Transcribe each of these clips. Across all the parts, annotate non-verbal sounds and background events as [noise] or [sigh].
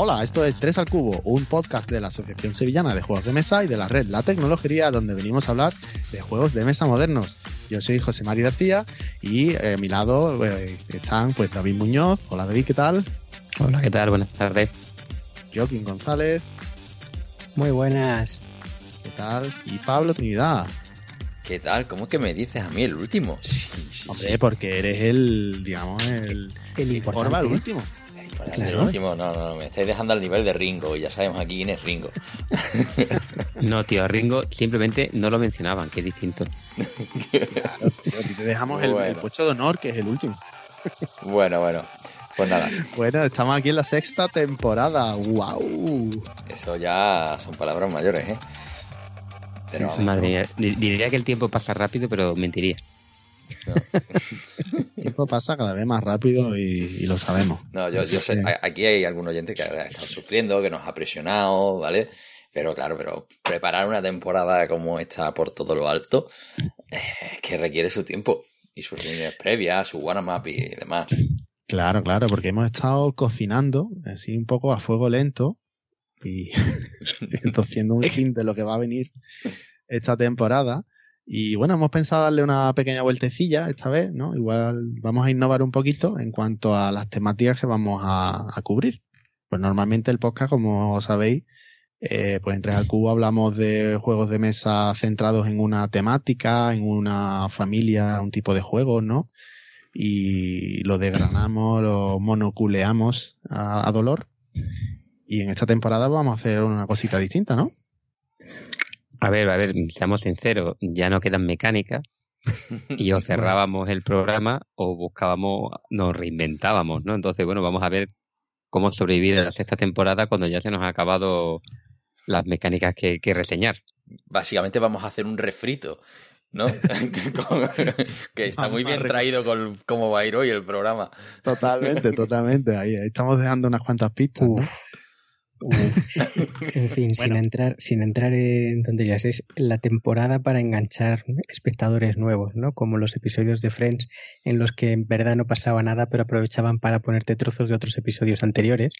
Hola, esto es Tres al Cubo, un podcast de la Asociación Sevillana de Juegos de Mesa y de la red La Tecnología, donde venimos a hablar de juegos de mesa modernos. Yo soy José Mari García y eh, a mi lado eh, están pues David Muñoz. Hola David, ¿qué tal? Hola, ¿qué tal? Buenas tardes. Joaquín González. Muy buenas. ¿Qué tal? Y Pablo Trinidad. ¿Qué tal? ¿Cómo que me dices a mí el último? Sí, sí, Hombre, porque eres el, digamos, el, el importante. el último. El último, no, no, me estáis dejando al nivel de Ringo y ya sabemos aquí quién es Ringo. [laughs] no, tío, a Ringo simplemente no lo mencionaban, que es distinto. claro, tío, aquí te dejamos el, el puesto de honor, que es el último. bueno, bueno. Pues nada. Bueno, estamos aquí en la sexta temporada. ¡Wow! Eso ya son palabras mayores, ¿eh? Pero, Madre diría que el tiempo pasa rápido, pero mentiría. [laughs] el tiempo pasa cada vez más rápido y, lo sabemos. No, yo, yo sé, aquí hay algún oyente que ha estado sufriendo, que nos ha presionado, ¿vale? Pero claro, pero preparar una temporada como esta por todo lo alto, eh, que requiere su tiempo y sus líneas previas, su warm-up y demás. Claro, claro, porque hemos estado cocinando así un poco a fuego lento y [laughs] haciendo un fin de lo que va a venir esta temporada. Y bueno, hemos pensado darle una pequeña vueltecilla esta vez, ¿no? Igual vamos a innovar un poquito en cuanto a las temáticas que vamos a, cubrir. Pues normalmente el podcast, como sabéis, eh, pues entre al cubo hablamos de juegos de mesa centrados en una temática, en una familia, un tipo de juego, ¿no? y lo desgranamos, lo monoculeamos a, dolor. Y en esta temporada vamos a hacer una cosita distinta, ¿no? A ver, a ver, seamos sinceros, ya no quedan mecánicas y o cerrábamos el programa o buscábamos, nos reinventábamos, ¿no? Entonces, bueno, vamos a ver cómo sobrevivir a la sexta temporada cuando ya se nos ha acabado las mecánicas que, que reseñar. Básicamente vamos a hacer un refrito ¿no? [laughs] [laughs] que está muy bien traído con cómo va a ir hoy el programa. Totalmente, totalmente. Ahí, estamos dejando unas cuantas pistas. En fin, sin entrar, sin entrar en tonterías, es la temporada para enganchar espectadores nuevos, ¿no? Como los episodios de Friends en los que en verdad no pasaba nada, pero aprovechaban para ponerte trozos de otros episodios anteriores.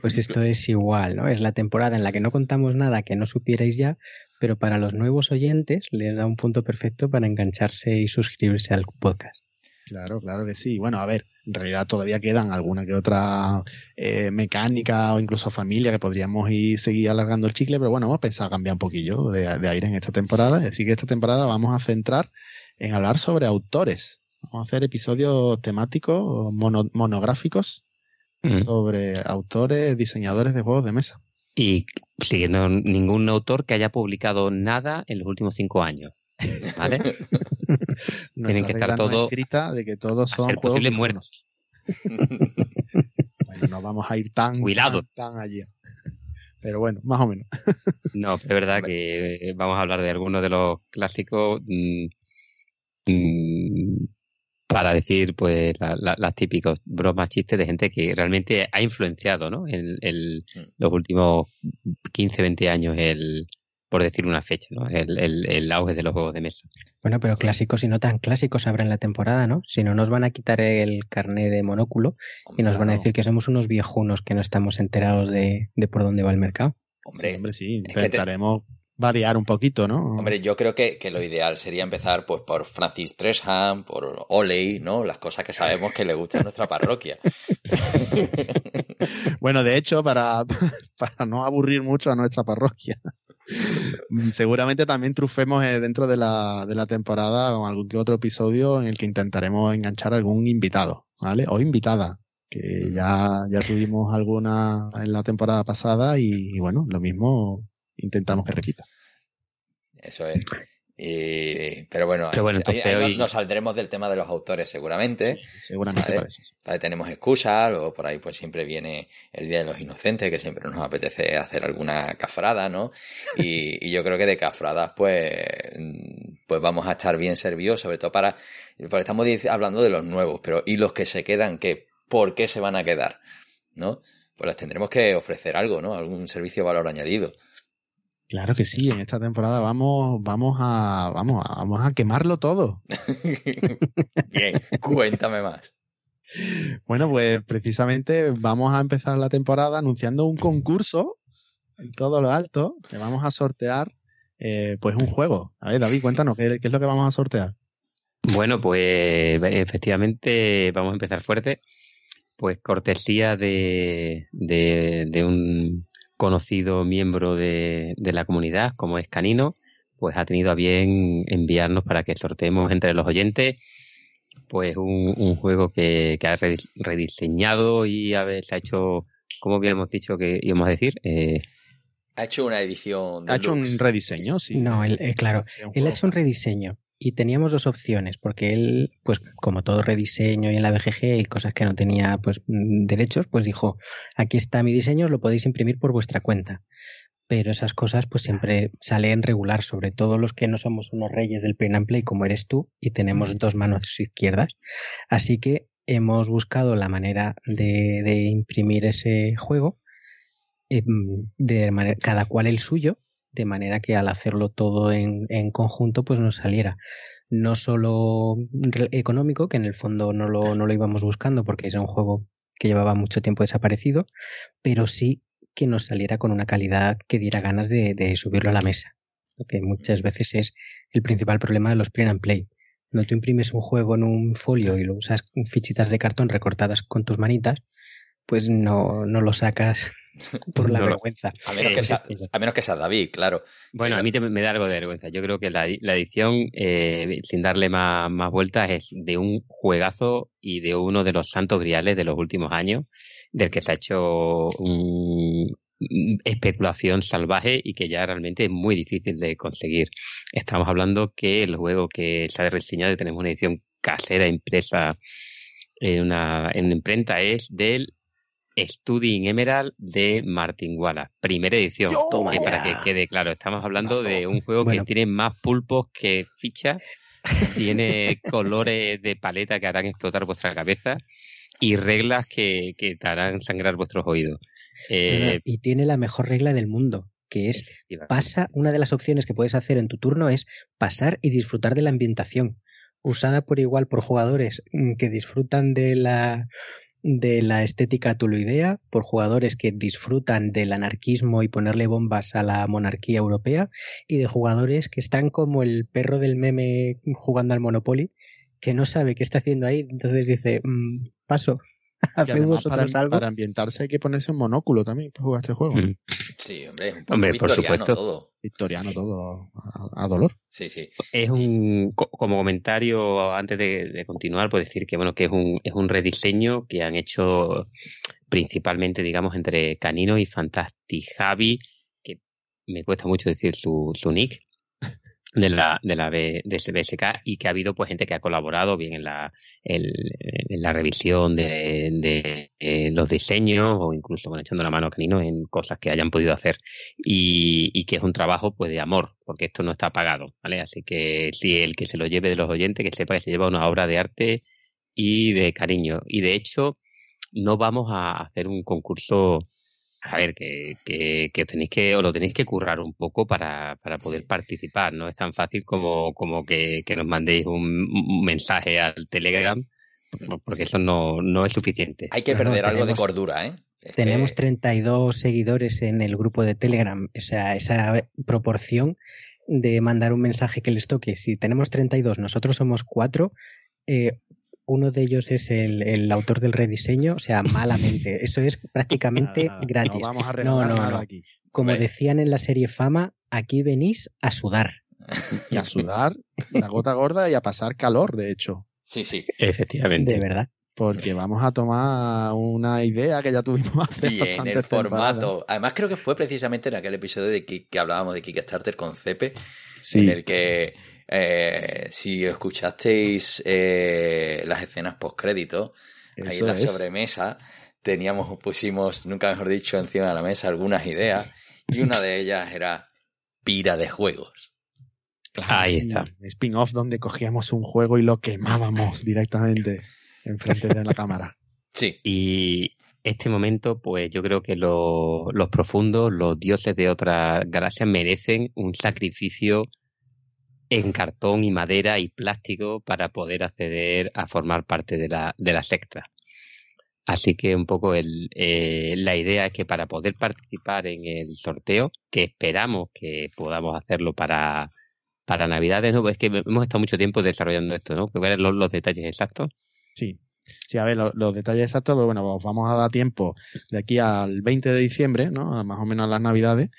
Pues esto [laughs] es igual, ¿no? Es la temporada en la que no contamos nada que no supierais ya, pero para los nuevos oyentes les da un punto perfecto para engancharse y suscribirse al podcast. Claro, claro que sí. Bueno, a ver, en realidad todavía quedan alguna que otra eh, mecánica o incluso familia que podríamos ir seguir alargando el chicle, pero bueno, hemos pensado cambiar un poquillo de, aire en esta temporada. Así que esta temporada vamos a centrar en hablar sobre autores. Vamos a hacer episodios temáticos, monográficos sobre autores, diseñadores de juegos de mesa. Y siguiendo ningún autor que haya publicado nada en los últimos cinco años. ¿Vale? [laughs] [laughs] Tienen que estar todos escrita de que todos son juegos muertos. bueno, no vamos a ir tan, tan, allá. Pero bueno, más o menos. [laughs] no, es verdad que vamos a hablar de algunos de los clásicos mm, mm, para decir pues las típicos bromas, chistes de gente que realmente ha influenciado ¿no? en, los últimos 15, 20 años el, por decir una fecha, ¿no? El, el, auge de los juegos de mesa. Bueno, pero clásicos y no tan clásicos habrá en la temporada, ¿no? Si no, nos van a quitar el carné de monóculo y nos van a decir que somos unos viejunos que no estamos enterados de, por dónde va el mercado. Hombre, sí, hombre, sí. Intentaremos variar un poquito, ¿no? Hombre, yo creo que, que, lo ideal sería empezar pues por Francis Tresham, por Oley, ¿no? Las cosas que sabemos que le gustan a nuestra parroquia. [laughs] bueno, de hecho, para, [laughs] para no aburrir mucho a nuestra parroquia, [laughs] seguramente también trufemos eh, dentro de la, de la temporada con algún que otro episodio en el que intentaremos enganchar a algún invitado, ¿vale? O invitada, que ya, ya tuvimos alguna en la temporada pasada y bueno, lo mismo intentamos que repita. Eso es. Pero bueno, nos saldremos del tema de los autores seguramente. seguramente tenemos excusas, luego por ahí pues siempre viene el Día de los Inocentes, que siempre nos apetece hacer alguna cafrada, ¿no? Y, yo creo que de cafradas pues, pues vamos a estar bien servidos, sobre todo para, porque estamos hablando de los nuevos, pero ¿y los que se quedan qué? ¿Por qué se van a quedar? ¿No? Pues les tendremos que ofrecer algo, ¿no? Algún servicio de valor añadido. Claro que sí, en esta temporada vamos, vamos a, vamos a, vamos a quemarlo todo. [laughs] Bien, cuéntame más. Bueno, pues precisamente vamos a empezar la temporada anunciando un concurso en todo lo alto que vamos a sortear eh, pues un juego. A ver, David, cuéntanos, ¿qué, es lo que vamos a sortear? Bueno, pues efectivamente vamos a empezar fuerte. Pues cortesía de, de, un conocido miembro de, de, la comunidad, como es Canino, pues ha tenido a bien enviarnos para que sorteemos entre los oyentes pues un, un juego que, que, ha rediseñado y a ver, se ha hecho, como habíamos dicho que íbamos a decir, eh, ha hecho una edición. ha hecho un rediseño, sí. No, él, eh, claro, él ha hecho un rediseño y teníamos dos opciones, porque él, pues como todo rediseño y en la BGG y cosas que no tenía pues mm, derechos, pues dijo, aquí está mi diseño, lo podéis imprimir por vuestra cuenta pero esas cosas pues siempre salen regular, sobre todo los que no somos unos reyes del print and play como eres tú y tenemos dos manos izquierdas. Así que hemos buscado la manera de, imprimir ese juego em, de manera, cada cual el suyo, de manera que al hacerlo todo en, en conjunto pues nos saliera no solo económico, que en el fondo no lo, no lo íbamos buscando porque era un juego que llevaba mucho tiempo desaparecido, pero sí que nos saliera con una calidad que diera ganas de, subirlo a la mesa. Lo que muchas veces es el principal problema de los print and play. No tú imprimes un juego en un folio y lo usas con fichitas de cartón recortadas con tus manitas, pues no, no lo sacas [laughs] por la vergüenza. A menos, que sea, a menos que sea David, claro. Bueno, a mí me da algo de vergüenza. Yo creo que la, edición, eh, sin darle más, más vueltas, es de un juegazo y de uno de los santos griales de los últimos años del que se ha hecho un, especulación salvaje y que ya realmente es muy difícil de conseguir. Estamos hablando que el juego que se ha reseñado y tenemos una edición casera impresa en una, en imprenta es del Studying Emerald de Martin Wallace, primera edición. y para que quede claro, estamos hablando de un juego que tiene más pulpos que fichas, [laughs] tiene colores de paleta que harán explotar vuestra cabeza y reglas que, que te harán sangrar vuestros oídos. Eh, y tiene la mejor regla del mundo, que es pasa, una de las opciones que puedes hacer en tu turno es pasar y disfrutar de la ambientación, usada por igual por jugadores mm, que disfrutan de la de la estética tuluidea, por jugadores que disfrutan del anarquismo y ponerle bombas a la monarquía europea, y de jugadores que están como el perro del meme jugando al Monopoly, que no sabe qué está haciendo ahí, entonces dice, mm, paso. [laughs] Hacemos para, algo. para ambientarse hay que ponerse un monóculo también para jugar este juego. Mm. Sí, hombre, un hombre por supuesto. Todo. Victoriano todo a, dolor. Sí, sí. Es un como comentario antes de, continuar, puedo decir que bueno que es un es un rediseño que han hecho principalmente, digamos, entre Canino y Fantastic Javi, que me cuesta mucho decir su, su nick, de la, de la B, de BSK y que ha habido pues gente que ha colaborado bien en la, en la revisión de, de, eh, los diseños o incluso bueno, echando la mano a Canino en cosas que hayan podido hacer y, y que es un trabajo pues de amor porque esto no está pagado, ¿vale? Así que si el que se lo lleve de los oyentes que sepa que se lleva una obra de arte y de cariño y de hecho no vamos a hacer un concurso a ver, que, que, tenéis que, o lo tenéis que currar un poco para, para poder participar. No es tan fácil como, como que, que nos mandéis un, mensaje al Telegram, porque eso no, no es suficiente. Hay que perder algo de cordura, ¿eh? tenemos 32 seguidores en el grupo de Telegram. O sea, esa proporción de mandar un mensaje que les toque. Si tenemos 32, nosotros somos 4, eh, uno de ellos es el, autor del rediseño, o sea, [laughs] malamente. Eso es prácticamente gratis. No vamos a no, no, aquí. Como decían en la serie Fama, aquí venís a sudar. Y a sudar, la gota gorda y a pasar calor, de hecho. Sí, sí. Efectivamente. De verdad. Porque vamos a tomar una idea que ya tuvimos [laughs] hace Y en el formato. Además, creo que fue precisamente en aquel episodio de que, hablábamos de Kickstarter con Cepe, en el que eh, si escuchasteis eh, las escenas post crédito, ahí en la sobremesa teníamos, pusimos, nunca mejor dicho, encima de la mesa algunas ideas y una de ellas era pira de juegos. ahí está. Spin-off donde cogíamos un juego y lo quemábamos [laughs] directamente enfrente de la cámara. Sí. Y este momento, pues yo creo que los profundos, los dioses de otra galaxia merecen un sacrificio en cartón y madera y plástico para poder acceder a formar parte de la, de la secta. Así que un poco el, eh, la idea es que para poder participar en el sorteo, que esperamos que podamos hacerlo para, para Navidades, ¿no? Es que hemos estado mucho tiempo desarrollando esto, ¿no? ¿Cuáles son los, detalles exactos? Sí. Sí, a ver, los, detalles exactos, pues bueno, vamos a dar tiempo de aquí al 20 de diciembre, ¿no? Más o menos a las Navidades,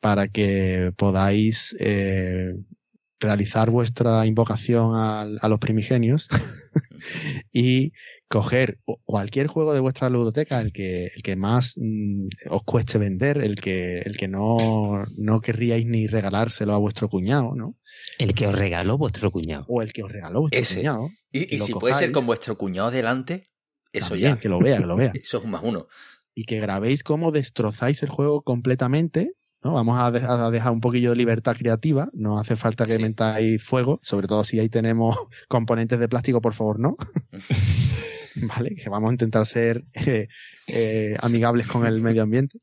para que podáis eh, realizar vuestra invocación a, a los primigenios [laughs] y coger cualquier juego de vuestra ludoteca, el que, el que más mm, os cueste vender, el que, el que no, no querríais ni regalárselo a vuestro cuñado, ¿no? El que os regaló vuestro cuñado. O el que os regaló vuestro cuñado. Y, si puede ser con vuestro cuñado delante, eso ya. Que lo vea, que lo vea. [laughs] eso es un más uno. Y que grabéis cómo destrozáis el juego completamente ¿no? Vamos a, dejar un poquillo de libertad creativa, no hace falta que mentáis fuego, sobre todo si ahí tenemos [laughs] componentes de plástico, por favor, no. [laughs] [laughs] ¿Vale? Que vamos a intentar ser eh, eh, amigables con el medio ambiente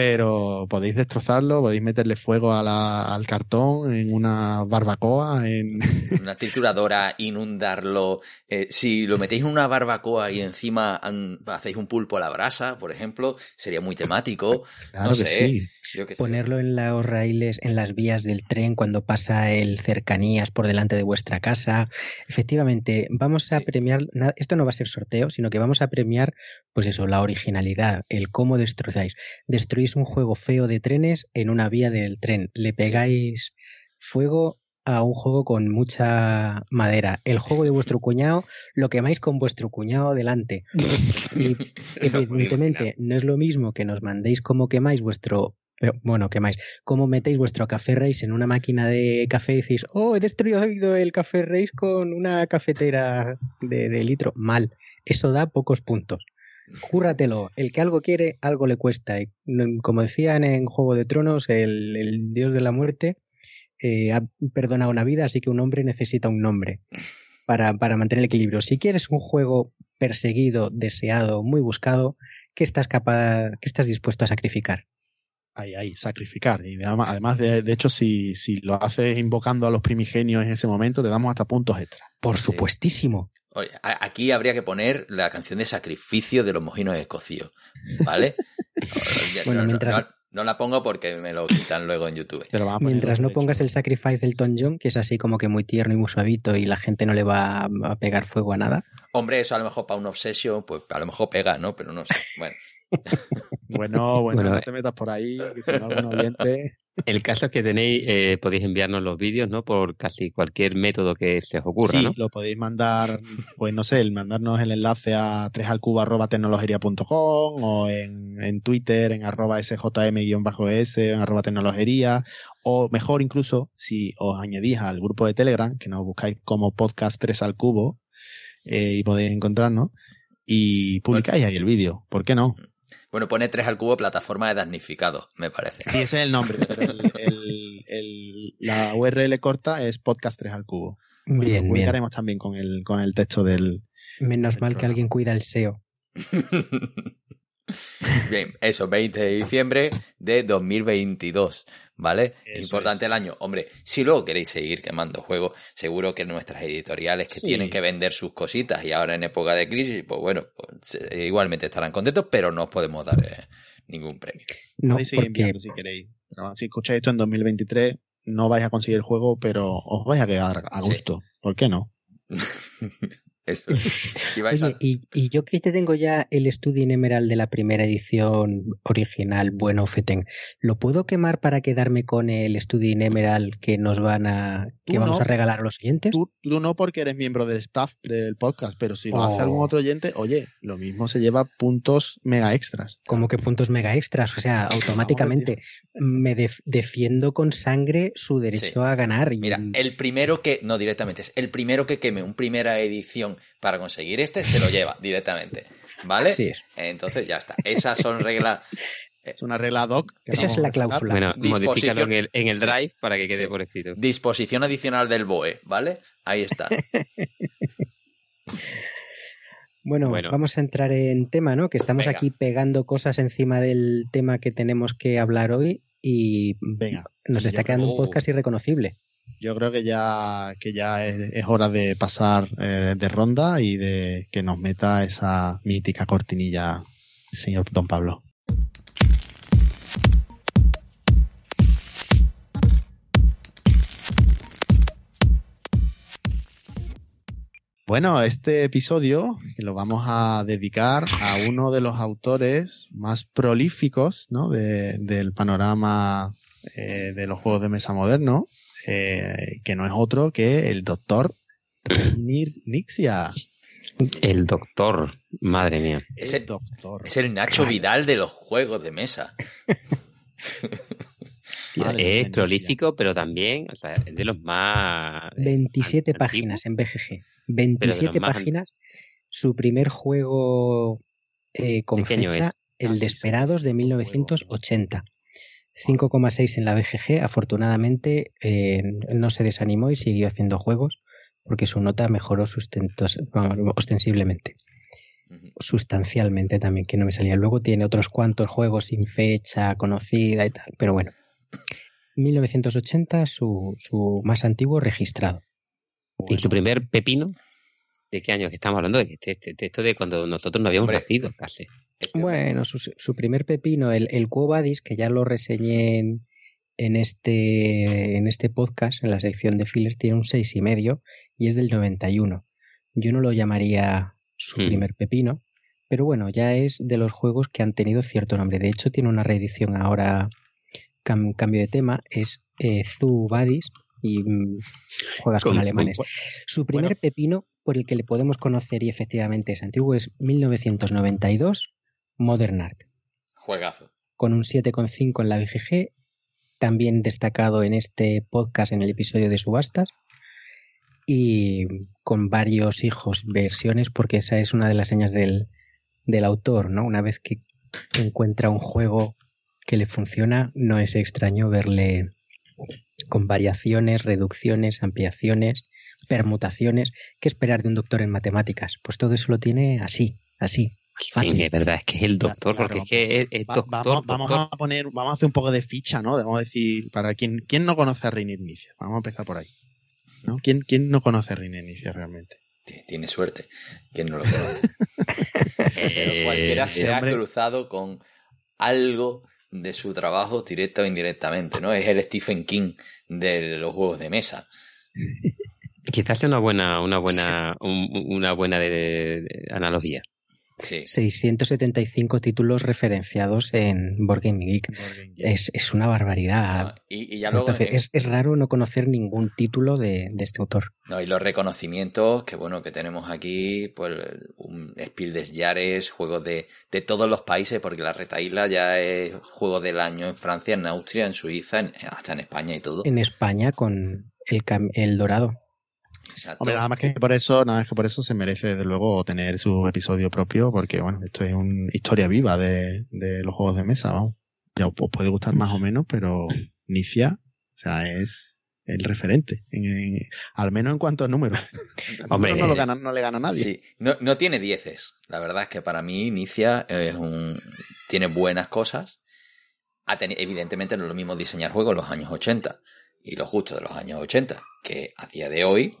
pero podéis destrozarlo, podéis meterle fuego al cartón en una barbacoa, en una trituradora, inundarlo. Eh, si lo metéis en una barbacoa y encima hacéis un pulpo a la brasa, por ejemplo, sería muy temático. no sé. Ponerlo en los raíles, en las vías del tren cuando pasa el cercanías por delante de vuestra casa. Efectivamente, vamos a premiar, esto no va a ser sorteo, sino que vamos a premiar, pues eso, la originalidad, el cómo destrozáis. Destruís un juego feo de trenes en una vía del tren. Le pegáis fuego a un juego con mucha madera. El juego de vuestro cuñado lo quemáis con vuestro cuñado delante. [laughs] Y evidentemente no es lo mismo que nos mandéis cómo quemáis vuestro pero bueno, quemáis. ¿Cómo metéis vuestro café race en una máquina de café y decís, oh, he destruido el café race con una cafetera de, litro? Mal. Eso da pocos puntos. Cúrratelo. El que algo quiere, algo le cuesta. como decían en Juego de Tronos, el, dios de la muerte eh, ha perdonado una vida, así que un hombre necesita un nombre para, para mantener el equilibrio. Si quieres un juego perseguido, deseado, muy buscado, ¿qué estás capaz, qué estás dispuesto a sacrificar? Ahí, ahí, sacrificar. Y además, de, de, hecho, si, si lo haces invocando a los primigenios en ese momento, te damos hasta puntos extra. Por supuestísimo. Oye, aquí habría que poner la canción de sacrificio de los mojinos escocios, ¿vale? [laughs] bueno, mientras... No, la pongo porque me lo quitan luego en YouTube. Mientras no pongas el sacrifice del Ton John, que es así como que muy tierno y muy suavito y la gente no le va a pegar fuego a nada. Hombre, eso a lo mejor para un obsesio, pues a lo mejor pega, ¿no? Pero no sé. Bueno. [laughs] [laughs] Bueno, bueno, no te metas por ahí, que si no algún oyente... El caso es que tenéis, eh, podéis enviarnos los vídeos, ¿no? Por casi cualquier método que se os ocurra, sí, lo podéis mandar, pues no sé, el mandarnos el enlace a 3alcubo.tecnologería.com o en, en Twitter en arroba sjm-s en arroba tecnologería. O mejor incluso si os añadís al grupo de Telegram, que nos buscáis como podcast 3 al cubo eh, y podéis encontrarnos y publicáis ahí el vídeo, ¿por qué no? Bueno, pone 3 al cubo plataforma de damnificado, me parece. Sí, ese es el nombre, pero el, la URL corta es podcast 3 al cubo. Bien, lo publicaremos también con el, con el texto del. Menos mal que alguien cuida el SEO. [laughs] Bien, eso, 20 de diciembre de 2022, ¿vale? es importante el año. Hombre, si luego queréis seguir quemando juegos, seguro que nuestras editoriales que tienen que vender sus cositas y ahora en época de crisis, pues bueno, pues, igualmente estarán contentos, pero no os podemos dar eh, ningún premio. No, si queréis. si escucháis esto en 2023, no vais a conseguir el juego, pero os vais a quedar a gusto. ¿Por qué no? [laughs] [laughs] y, yo que te tengo ya el Studio Emerald de la primera edición original, bueno, Feten, ¿lo puedo quemar para quedarme con el Studio Emerald que nos van a que vamos a regalar a los oyentes? Tú, no porque eres miembro del staff del podcast, pero si lo hace algún oh. otro oyente, oye, lo mismo se lleva puntos mega extras. ¿Cómo que puntos mega extras? O sea, automáticamente me defiendo con sangre su derecho a ganar. Mira, el primero que, no directamente, es el primero que queme un primera edición para conseguir este, se lo lleva directamente. ¿Vale? Sí es. Entonces ya está. Esas son reglas. Es una regla doc. Esa es la cláusula. Bueno, modifícalo en el, en el drive para que quede por escrito. Disposición adicional del BOE, ¿vale? Ahí está. [laughs] Bueno, vamos a entrar en tema, ¿no? Que estamos aquí pegando cosas encima del tema que tenemos que hablar hoy y Venga, nos está quedando un podcast irreconocible. Yo creo que ya, que ya es, hora de pasar eh, de ronda y de que nos meta esa mítica cortinilla señor Don Pablo. Bueno, este episodio lo vamos a dedicar a uno de los autores más prolíficos ¿no? del panorama eh, de los juegos de mesa moderno, eh, que no es otro que el doctor [clears throat] Nixia. El doctor, madre mía. Es el, doctor. Es el Nacho Vidal de los juegos de mesa. es prolífico, pero también es de los más... 27 páginas en BGG. 27 páginas. Su primer juego eh, con fecha, el Desperados de 1980. 5,6 en la BGG. Afortunadamente eh, no se desanimó y siguió haciendo juegos porque su nota mejoró ostensiblemente. Sustancialmente también, que no me salía. Luego tiene otros cuantos juegos sin fecha conocida y tal, pero bueno. 1980, su, su más antiguo registrado. ¿Y su primer pepino? ¿De qué año que estamos hablando? De, esto de cuando nosotros no habíamos nacido, casi. Bueno, su, su, primer pepino, el, el Cuobadis, que ya lo reseñé en, en, este, en este podcast, en la sección de fillers, tiene un seis y medio y es del 91. Yo no lo llamaría su hmm. primer pepino, pero bueno, ya es de los juegos que han tenido cierto nombre. De hecho, tiene una reedición ahora, cambio de tema, es eh, Badis y mm, juegas con, alemanes. Su primer pepino por el que le podemos conocer y efectivamente es antiguo es 1992 Modern Art. Juegazo. Con un 7,5 en la BGG, también destacado en este podcast en el episodio de subastas y con varios hijos versiones porque esa es una de las señas del, del autor, ¿no? Una vez que encuentra un juego que le funciona, no es extraño verle con variaciones, reducciones, ampliaciones, permutaciones. ¿Qué esperar de un doctor en matemáticas? Pues todo eso lo tiene así, así. Sí, es verdad, es que es el doctor, porque es que es, doctor, vamos, a poner, vamos a hacer un poco de ficha, ¿no? Vamos a decir, para quien, ¿quién no conoce a Reiner Inicia? Vamos a empezar por ahí. ¿no? ¿Quién, ¿Quién no conoce a Reiner Inicia realmente? Tiene suerte. ¿Quién no lo conoce? [laughs] Pero cualquiera se ha cruzado con algo de su trabajo directa o indirectamente, ¿no? Es el Stephen King de los juegos de mesa. [laughs] Quizás sea una buena, una buena, una buena de, analogía. 675 títulos referenciados en Board Game Geek. Es, es, una barbaridad. y, ya es, es, raro no conocer ningún título de, de, este autor. No, y los reconocimientos que bueno que tenemos aquí, pues un Spiel des Jahres, juegos de, de todos los países, porque la Reta Isla ya es juego del año en Francia, en Austria, en Suiza, hasta en España y todo. En España con el, el Dorado. Hombre, nada más que por eso, nada más que por eso se merece desde luego tener su episodio propio, porque bueno, esto es una historia viva de, de los juegos de mesa, vamos. Ya os puede gustar más o menos, pero Nicia, o sea, es el referente, al menos en cuanto a números. [laughs] Hombre, no, no, le gana a nadie. Sí, no, no tiene dieces. La verdad es que para mí Nicia es un, tiene buenas cosas. Evidentemente no es lo mismo diseñar juegos en los años 80 y lo justo de los años 80, que a día de hoy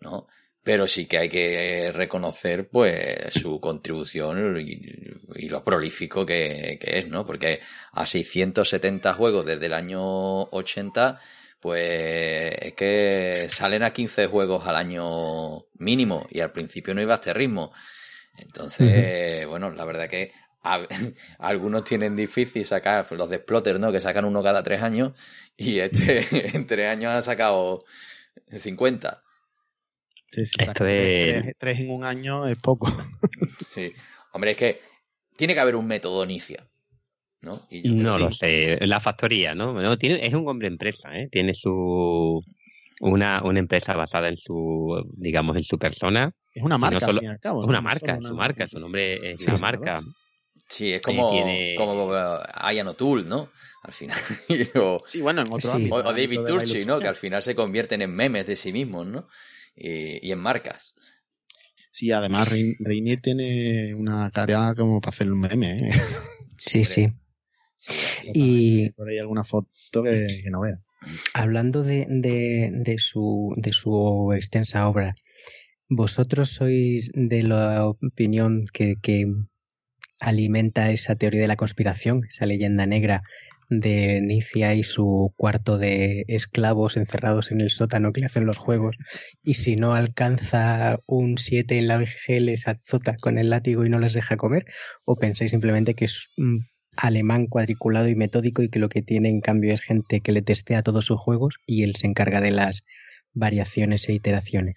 ¿no? Pero sí que hay que reconocer, pues, su contribución y, lo prolífico que, es, ¿no? Porque a 670 juegos desde el año 80, pues, es que salen a 15 juegos al año mínimo y al principio no iba a este ritmo. Entonces, bueno, la verdad que [laughs] algunos tienen difícil sacar los de Splotter, ¿no? Que sacan uno cada tres años y este [laughs] en tres años ha sacado 50. Esto es... tres, en un año es poco. [laughs] sí. Hombre, es que tiene que haber un método inicia. ¿no? no lo sé. La factoría, ¿no? tiene, es un hombre empresa, ¿eh? Tiene su. Una, una empresa basada en su, digamos, en su persona. Es una marca, al fin y al cabo, Es una marca, es su marca, su nombre es una marca. Sí, es como, como Ayano Tool, ¿no? Al final. [laughs] sí, bueno, en otro ámbito. O, David Turchi, ¿no? Que al final se convierten en memes de sí mismos, ¿no? Y, en marcas. Sí, además Reinier tiene una cara como para hacer un meme. ¿eh? Sí, sí. y por ahí alguna foto que, no vea. Hablando de, de, su, de su extensa obra, ¿vosotros sois de la opinión que, que alimenta esa teoría de la conspiración, esa leyenda negra de Nicia y su cuarto de esclavos encerrados en el sótano que le hacen los juegos y si no alcanza un 7 en la VG les azota con el látigo y no les deja comer o pensáis simplemente que es un alemán cuadriculado y metódico y que lo que tiene en cambio es gente que le testea todos sus juegos y él se encarga de las variaciones e iteraciones.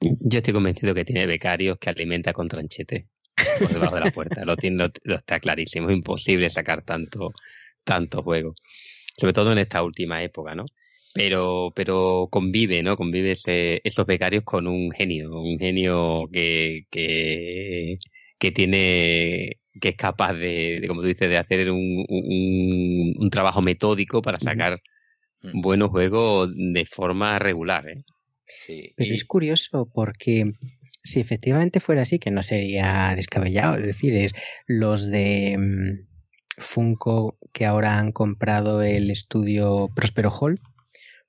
Yo estoy convencido que tiene becarios que alimenta con tranchete por debajo de la puerta. Lo, tiene, lo, está clarísimo. Imposible sacar tanto, tanto juego. Sobre todo en esta última época, ¿no? Pero, pero convive, ¿no? Convive esos becarios con un genio, un genio que, que, que tiene, que es capaz de, como tú dices, de hacer un, un, trabajo metódico para sacar mm. buenos juegos de forma regular, ¿eh? Sí. Pero es curioso porque si efectivamente fuera así, que no sería descabellado, es decir, es los de mm, Funko que ahora han comprado el estudio Prospero Hall.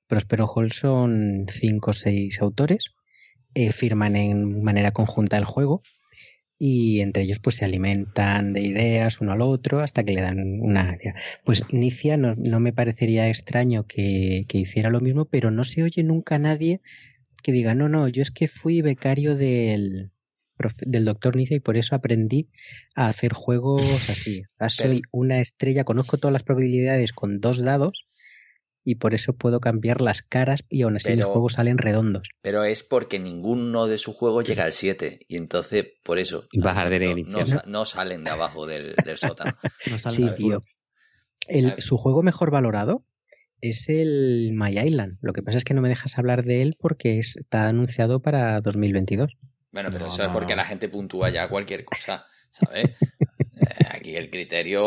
Prospero Hall son cinco o seis autores, eh, firman en manera conjunta el juego y entre ellos pues se alimentan de ideas uno al otro hasta que le dan una Pues Nicia no, me parecería extraño que, que, hiciera lo mismo, pero no se oye nunca nadie que diga, no, no, yo es que fui becario del, del doctor Nice y por eso aprendí a hacer juegos [laughs] así. soy una estrella, conozco todas las probabilidades con dos dados y por eso puedo cambiar las caras y aún así los juegos salen redondos. Pero es porque ninguno de sus juegos llega al 7 y entonces por eso no, salen de abajo del, sótano. [laughs] sí, tío. su juego mejor valorado es el My Island. Lo que pasa es que no me dejas hablar de él porque está anunciado para 2022. Bueno, pero eso es porque la gente puntúa ya cualquier cosa, ¿sabes? Eh, aquí el criterio,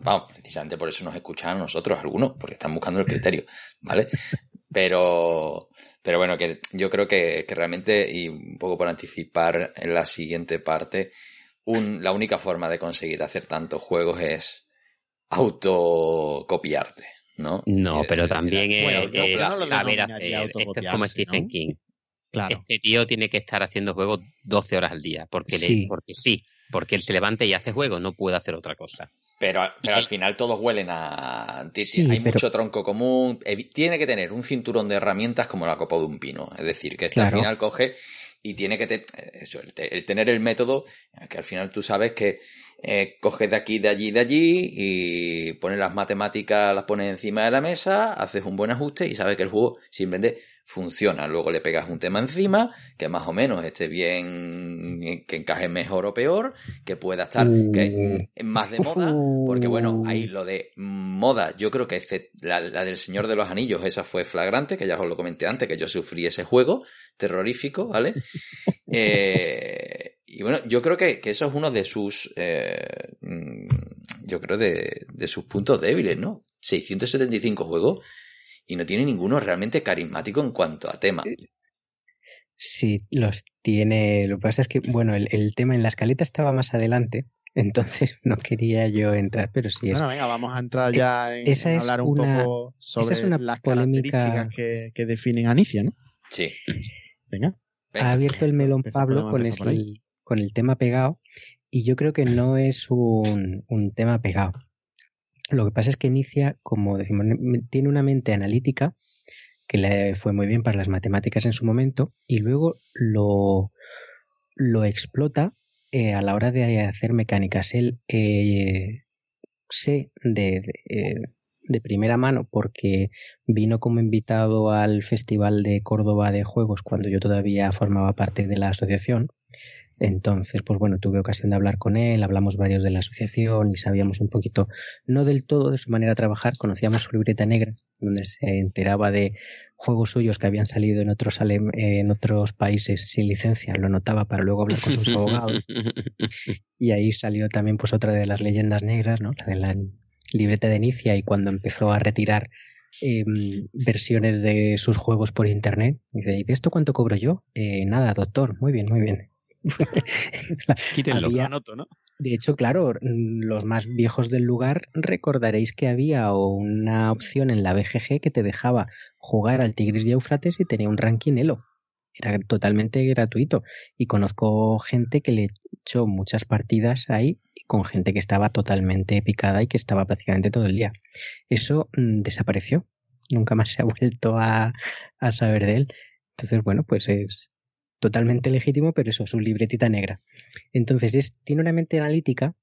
vamos, precisamente por eso nos escuchan a nosotros algunos, porque están buscando el criterio, ¿vale? Pero, pero bueno, que yo creo que, realmente, y un poco por anticipar en la siguiente parte, la única forma de conseguir hacer tantos juegos es autocopiarte, ¿no? No, pero también es, saber hacer. Esto es como Stephen King. Este tío tiene que estar haciendo juegos 12 horas al día, porque, sí. porque sí, porque él se levanta y hace juego, no puede hacer otra cosa. Pero, al final todos huelen a... hay mucho tronco común. Tiene que tener un cinturón de herramientas como la copa de un pino. Es decir, que este al final coge y tiene que. Eso, el, tener el método, que al final tú sabes que eh, coges de aquí, de allí, de allí y pones las matemáticas, las pones encima de la mesa, haces un buen ajuste y sabes que el juego simplemente funciona. Luego le pegas un tema encima que más o menos esté bien, que encaje mejor o peor, que pueda estar que, mm. más de moda, porque bueno, ahí lo de moda, yo creo que la, la, del Señor de los Anillos, esa fue flagrante, que ya os lo comenté antes, que yo sufrí ese juego terrorífico, ¿vale? [laughs] Eh, y bueno, yo creo que, eso es uno de sus, eh, mm, yo creo de, de sus puntos débiles, ¿no? 675 juegos y no tiene ninguno realmente carismático en cuanto a tema. Sí, los tiene. Lo que pasa es que, bueno, el, tema en la escaleta estaba más adelante, [laughs] entonces no quería yo entrar, pero sí es. Bueno, venga, vamos a entrar ya en, hablar un poco sobre las características que, que, definen a Nicia, ¿no? Sí. Venga. ha abierto el melón Pablo con el, con el tema pegado y yo creo que no es un, un tema pegado. Lo que pasa es que Inicia, como decimos, tiene una mente analítica que le fue muy bien para las matemáticas en su momento y luego lo, lo explota eh, a la hora de hacer mecánicas. Él eh, sé de, eh, de, primera mano porque vino como invitado al Festival de Córdoba de Juegos cuando yo todavía formaba parte de la asociación entonces, pues bueno, tuve ocasión de hablar con él, hablamos varios de la asociación y sabíamos un poquito, no del todo de su manera de trabajar, conocíamos su libreta negra, donde se enteraba de juegos suyos que habían salido en otros, en otros países sin licencia, lo notaba para luego hablar con sus abogados. [laughs] Y ahí salió también pues otra de las leyendas negras, ¿no? La de la libreta de Inicia y cuando empezó a retirar em, versiones de sus juegos por internet. Dice, ¿y de esto cuánto cobro yo? Eh, nada, doctor, muy bien, muy bien. [laughs] Quítenlo, había, ¿no? De hecho, claro, los más viejos del lugar recordaréis que había una opción en la BGG que te dejaba jugar al Tigris y Eufrates y tenía un ranking Elo. Era totalmente gratuito. Y conozco gente que le echó muchas partidas ahí con gente que estaba totalmente picada y que estaba prácticamente todo el día. Eso mm, desapareció. Nunca más se ha [laughs] vuelto a, a saber de él. Entonces, bueno, pues es, totalmente legítimo, pero eso, su libretita negra. Entonces, es, tiene una mente analítica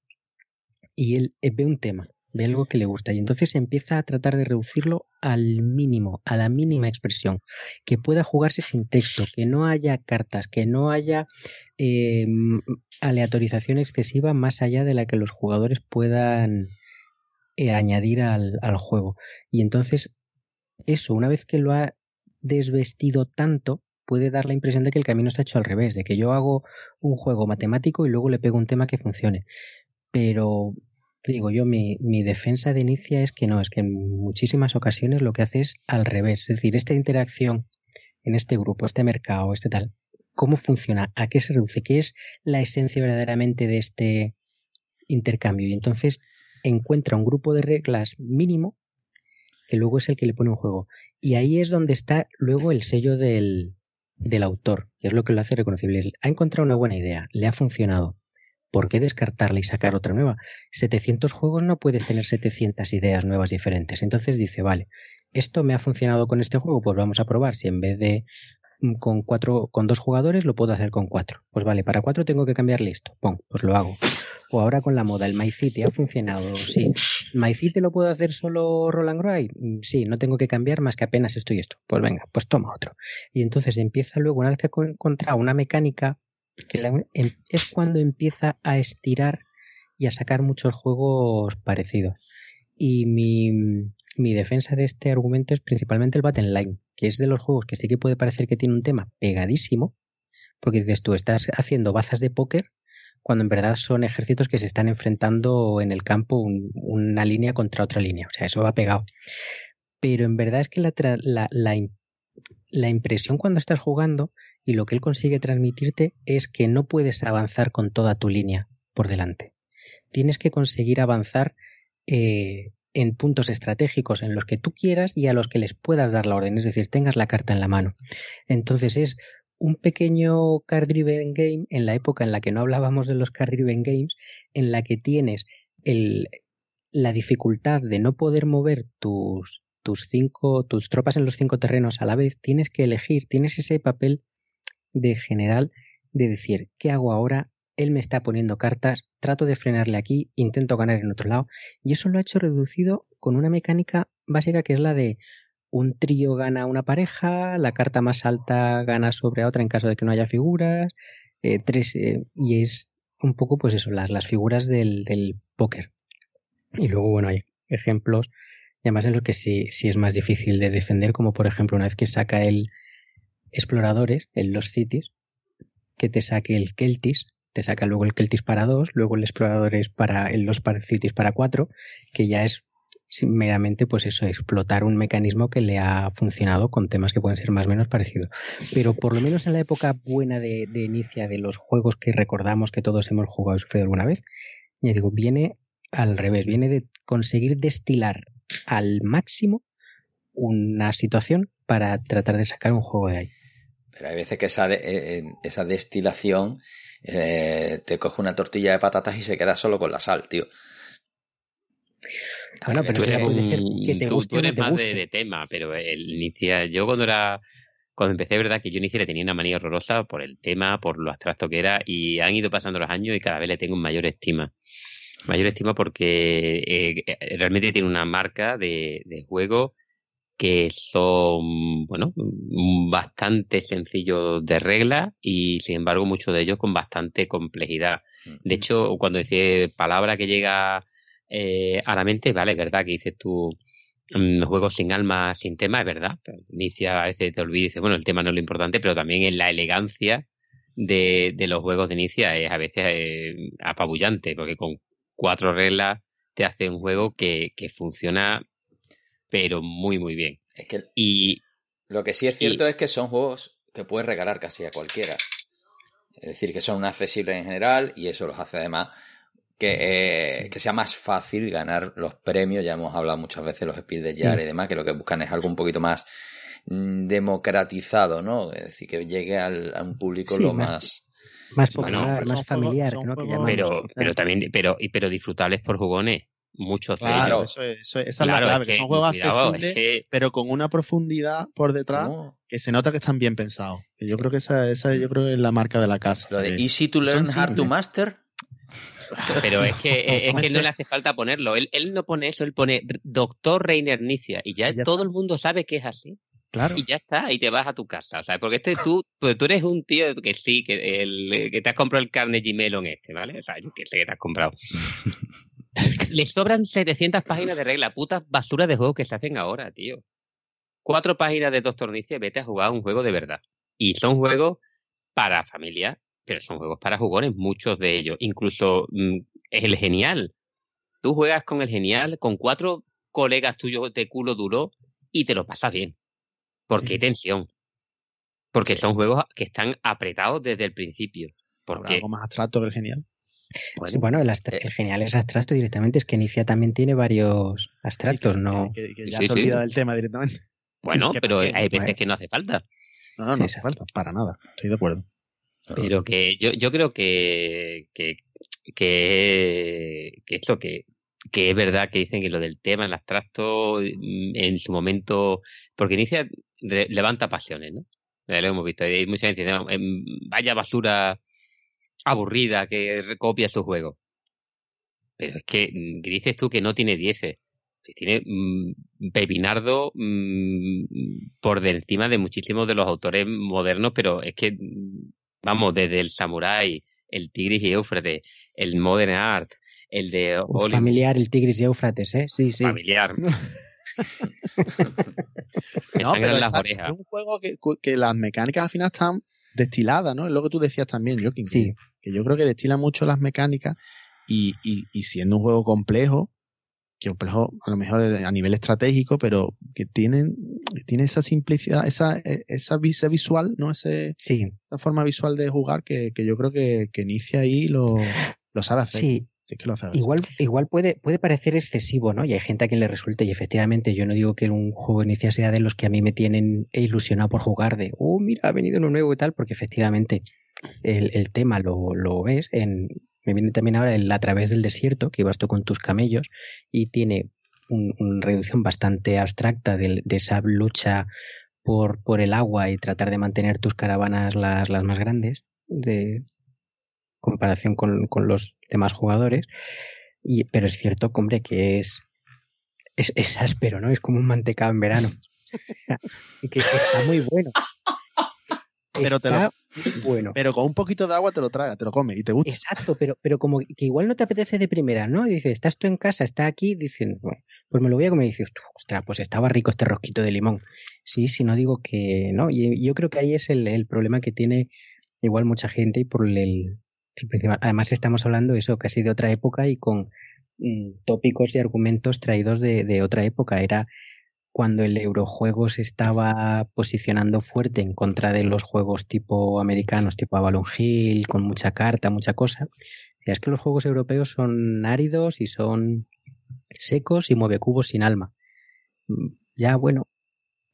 y él ve un tema, ve algo que le gusta y entonces empieza a tratar de reducirlo al mínimo, a la mínima expresión, que pueda jugarse sin texto, que no haya cartas, que no haya eh, aleatorización excesiva más allá de la que los jugadores puedan eh, añadir al juego. Y entonces, eso, una vez que lo ha desvestido tanto, puede dar la impresión de que el camino está hecho al revés, de que yo hago un juego matemático y luego le pego un tema que funcione. Pero digo yo, mi, defensa de inicia es que no, es que en muchísimas ocasiones lo que hace es al revés. Es decir, esta interacción en este grupo, este mercado, este tal, ¿cómo funciona? ¿A qué se reduce? ¿Qué es la esencia verdaderamente de este intercambio? Y entonces encuentra un grupo de reglas mínimo que luego es el que le pone un juego. Y ahí es donde está luego el sello del, del autor, y es lo que lo hace reconocible. Ha encontrado una buena idea, le ha funcionado. ¿Por qué descartarla y sacar otra nueva? 700 juegos no puedes tener 700 ideas nuevas diferentes. Entonces dice, vale, esto me ha funcionado con este juego, pues vamos a probar si en vez de con cuatro, con dos jugadores lo puedo hacer con cuatro. Pues vale, para cuatro tengo que cambiarle esto. Pum, pues lo hago. O ahora con la moda, el MyCity ha funcionado, sí. ¿MyCity lo puedo hacer solo Roland Gray? Mm, sí, no tengo que cambiar más que apenas esto y esto. Pues venga, pues toma otro. Y entonces empieza luego, una vez que he encontrado una mecánica, que em, es cuando empieza a estirar y a sacar muchos juegos parecidos. Y mi, mi defensa de este argumento es principalmente el Battle Line, que es de los juegos que sí que puede parecer que tiene un tema pegadísimo, porque dices tú, estás haciendo bazas de póker cuando en verdad son ejércitos que se están enfrentando en el campo una línea contra otra línea. O sea, eso va pegado. Pero en verdad es que la, la, la, impresión cuando estás jugando y lo que él consigue transmitirte es que no puedes avanzar con toda tu línea por delante. Tienes que conseguir avanzar eh, en puntos estratégicos en los que tú quieras y a los que les puedas dar la orden, es decir, tengas la carta en la mano. Entonces es un pequeño card driven game en la época en la que no hablábamos de los card driven games, en la que tienes el, la dificultad de no poder mover tus, tus cinco, tus tropas en los cinco terrenos a la vez, tienes que elegir, tienes ese papel de general de decir, ¿qué hago ahora? Él me está poniendo cartas, trato de frenarle aquí, intento ganar en otro lado, y eso lo ha hecho reducido con una mecánica básica que es la de un trío gana una pareja, la carta más alta gana sobre otra en caso de que no haya figuras, eh, tres, eh, y es un poco pues eso, las, las figuras del, del póker. Y luego, bueno, hay ejemplos, además en los que sí, sí es más difícil de defender, como por ejemplo una vez que saca el Exploradores, el Los Cities, que te saque el Keltis, te saca luego el Keltis para dos, luego el Exploradores para el Los Cities para cuatro, que ya es meramente pues eso, explotar un mecanismo que le ha funcionado con temas que pueden ser más o menos parecidos. Pero por lo menos en la época buena de, de inicia de los juegos que recordamos que todos hemos jugado y sufrido alguna vez, ya digo, viene al revés, viene de conseguir destilar al máximo una situación para tratar de sacar un juego de ahí. Pero hay veces que esa, eh, esa destilación eh, te coge una tortilla de patatas y se queda solo con la sal, tío. Bueno, pero puede ser que te guste tú, eres más de, tema, pero el yo cuando era cuando empecé, verdad que yo inicié le tenía una manía horrorosa por el tema, por lo abstracto que era, y han ido pasando los años y cada vez le tengo mayor estima. Mayor estima porque eh, eh, realmente tiene una marca de, de juego que son, bueno, bastante sencillos de regla y sin embargo muchos de ellos con bastante complejidad. De hecho, cuando decía palabra que llega eh, a la mente, vale, es verdad que dices tú, mm, juegos sin alma, sin tema, es verdad. Inicia, a veces te olvidas, dices, bueno, el tema no es lo importante, pero también en la elegancia de, de los juegos de inicia es a veces eh, apabullante, porque con cuatro reglas te hace un juego que, que funciona, pero muy, muy bien. Es que y, lo que sí es cierto es que son juegos que puedes regalar casi a cualquiera. Es decir, que son accesibles en general y eso los hace además que, que, sea más fácil ganar los premios. Ya hemos hablado muchas veces de los Spiel de Jar y demás, que lo que buscan es algo un poquito más mm, democratizado, ¿no? Es decir, que llegue al, a un público lo más... Más popular, más familiar, ¿no? Que pero, pero también, pero, pero disfrutables por jugones muchos claro, de Eso, eso, esa es la clave, que, son juegos accesibles, pero con una profundidad por detrás que se nota que están bien pensados. yo creo que esa, esa yo creo que es la marca de la casa. Lo de easy to learn, hard to master. [laughs] Pero es que, es que no le hace falta ponerlo. Él, él no pone eso, él pone Doctor Reiner Nicia y ya, todo el mundo sabe que es así. Claro. Y ya está, y te vas a tu casa. O sea, porque este tú, pues, tú eres un tío que sí, que, el, que te has comprado el Carnegie Mellon este, ¿vale? O sea, yo que sé que te has comprado. [laughs] [laughs] Le sobran 700 páginas de regla, putas basura de juegos que se hacen ahora, tío. Cuatro páginas de Doctor Nicia, vete a jugar un juego de verdad. Y son juegos para familia, pero son juegos para jugones, muchos de ellos. Incluso mm, es el genial. Tú juegas con el genial, con cuatro colegas tuyos de culo duro y te lo pasas bien. Porque hay tensión. Porque son juegos que están apretados desde el principio. Porque... ¿Algo más abstracto que el genial? Bueno, el, eh, genial es abstracto directamente, es que Inicia también tiene varios abstractos, ¿no? Que, ya se olvida del tema directamente. [laughs] Bueno, pero hay veces que no hace falta. No, no, no hace falta, para nada, estoy de acuerdo. Pero que yo, yo creo que, que, que, que esto que, que es verdad que dicen que lo del tema, el abstracto, mm, en su momento, porque inicia, levanta pasiones, ¿no? Lo hemos visto. Hay mucha gente dice, vaya basura aburrida que recopia su juego. Pero es que mm, dices tú que no tiene 10. Tiene mm, Pepinardo mm, por encima de muchísimos de los autores modernos, pero es que, vamos, desde el Samurai, el Tigris y Éufrates, el Modern Art, el de... Familiar, el Tigris y Éufrates, ¿eh? Sí, sí. Familiar. [laughs] no, pero las orejas. es un juego que, que, las mecánicas al final están destiladas, ¿no? Es lo que tú decías también, Joaquín. Sí que yo creo que destila mucho las mecánicas y, y, siendo un juego complejo, que complejo a lo mejor a nivel estratégico, pero que tienen, tiene esa simplicidad, esa, e, esa, visual, ¿no? Ese, sí. Esa forma visual de jugar que, que yo creo que, que inicia ahí lo, lo sabe hacer. Sí. que lo igual, igual puede, puede parecer excesivo, ¿no? Y hay gente a quien le resulte, y efectivamente, yo no digo que un juego inicia sea de los que a mí me tienen ilusionado por jugar, de, oh, mira, ha venido uno nuevo y tal, porque efectivamente el, tema lo, lo ves en, me viene también ahora el A través del desierto, que ibas tú con tus camellos y tiene una reducción bastante abstracta de, esa lucha por, por, el agua y tratar de mantener tus caravanas las, las más grandes de comparación con, con, los demás jugadores. Y, pero es cierto, hombre, que es, es, es áspero, ¿no? Es como un mantecado en verano. [laughs] [laughs] y que está muy bueno pero te bueno. Pero con un poquito de agua te lo traga, te lo come y te gusta. Exacto, pero, pero como que igual no te apetece de primera, ¿no? Y dices, estás tú en casa, está aquí, dicen, bueno, pues me lo voy a comer y dices, ostras, pues estaba rico este rosquito de limón. Sí, si no digo que no. Y yo creo que ahí es el, problema que tiene igual mucha gente y por el, el principal. Además, estamos hablando eso casi de otra época y con mm, tópicos y argumentos traídos de, de otra época. Era cuando el eurojuego se estaba posicionando fuerte en contra de los juegos tipo americanos, tipo Avalon Hill, con mucha carta, mucha cosa. Es que los juegos europeos son áridos y son secos y mueve cubos sin alma. Mm, ya, bueno.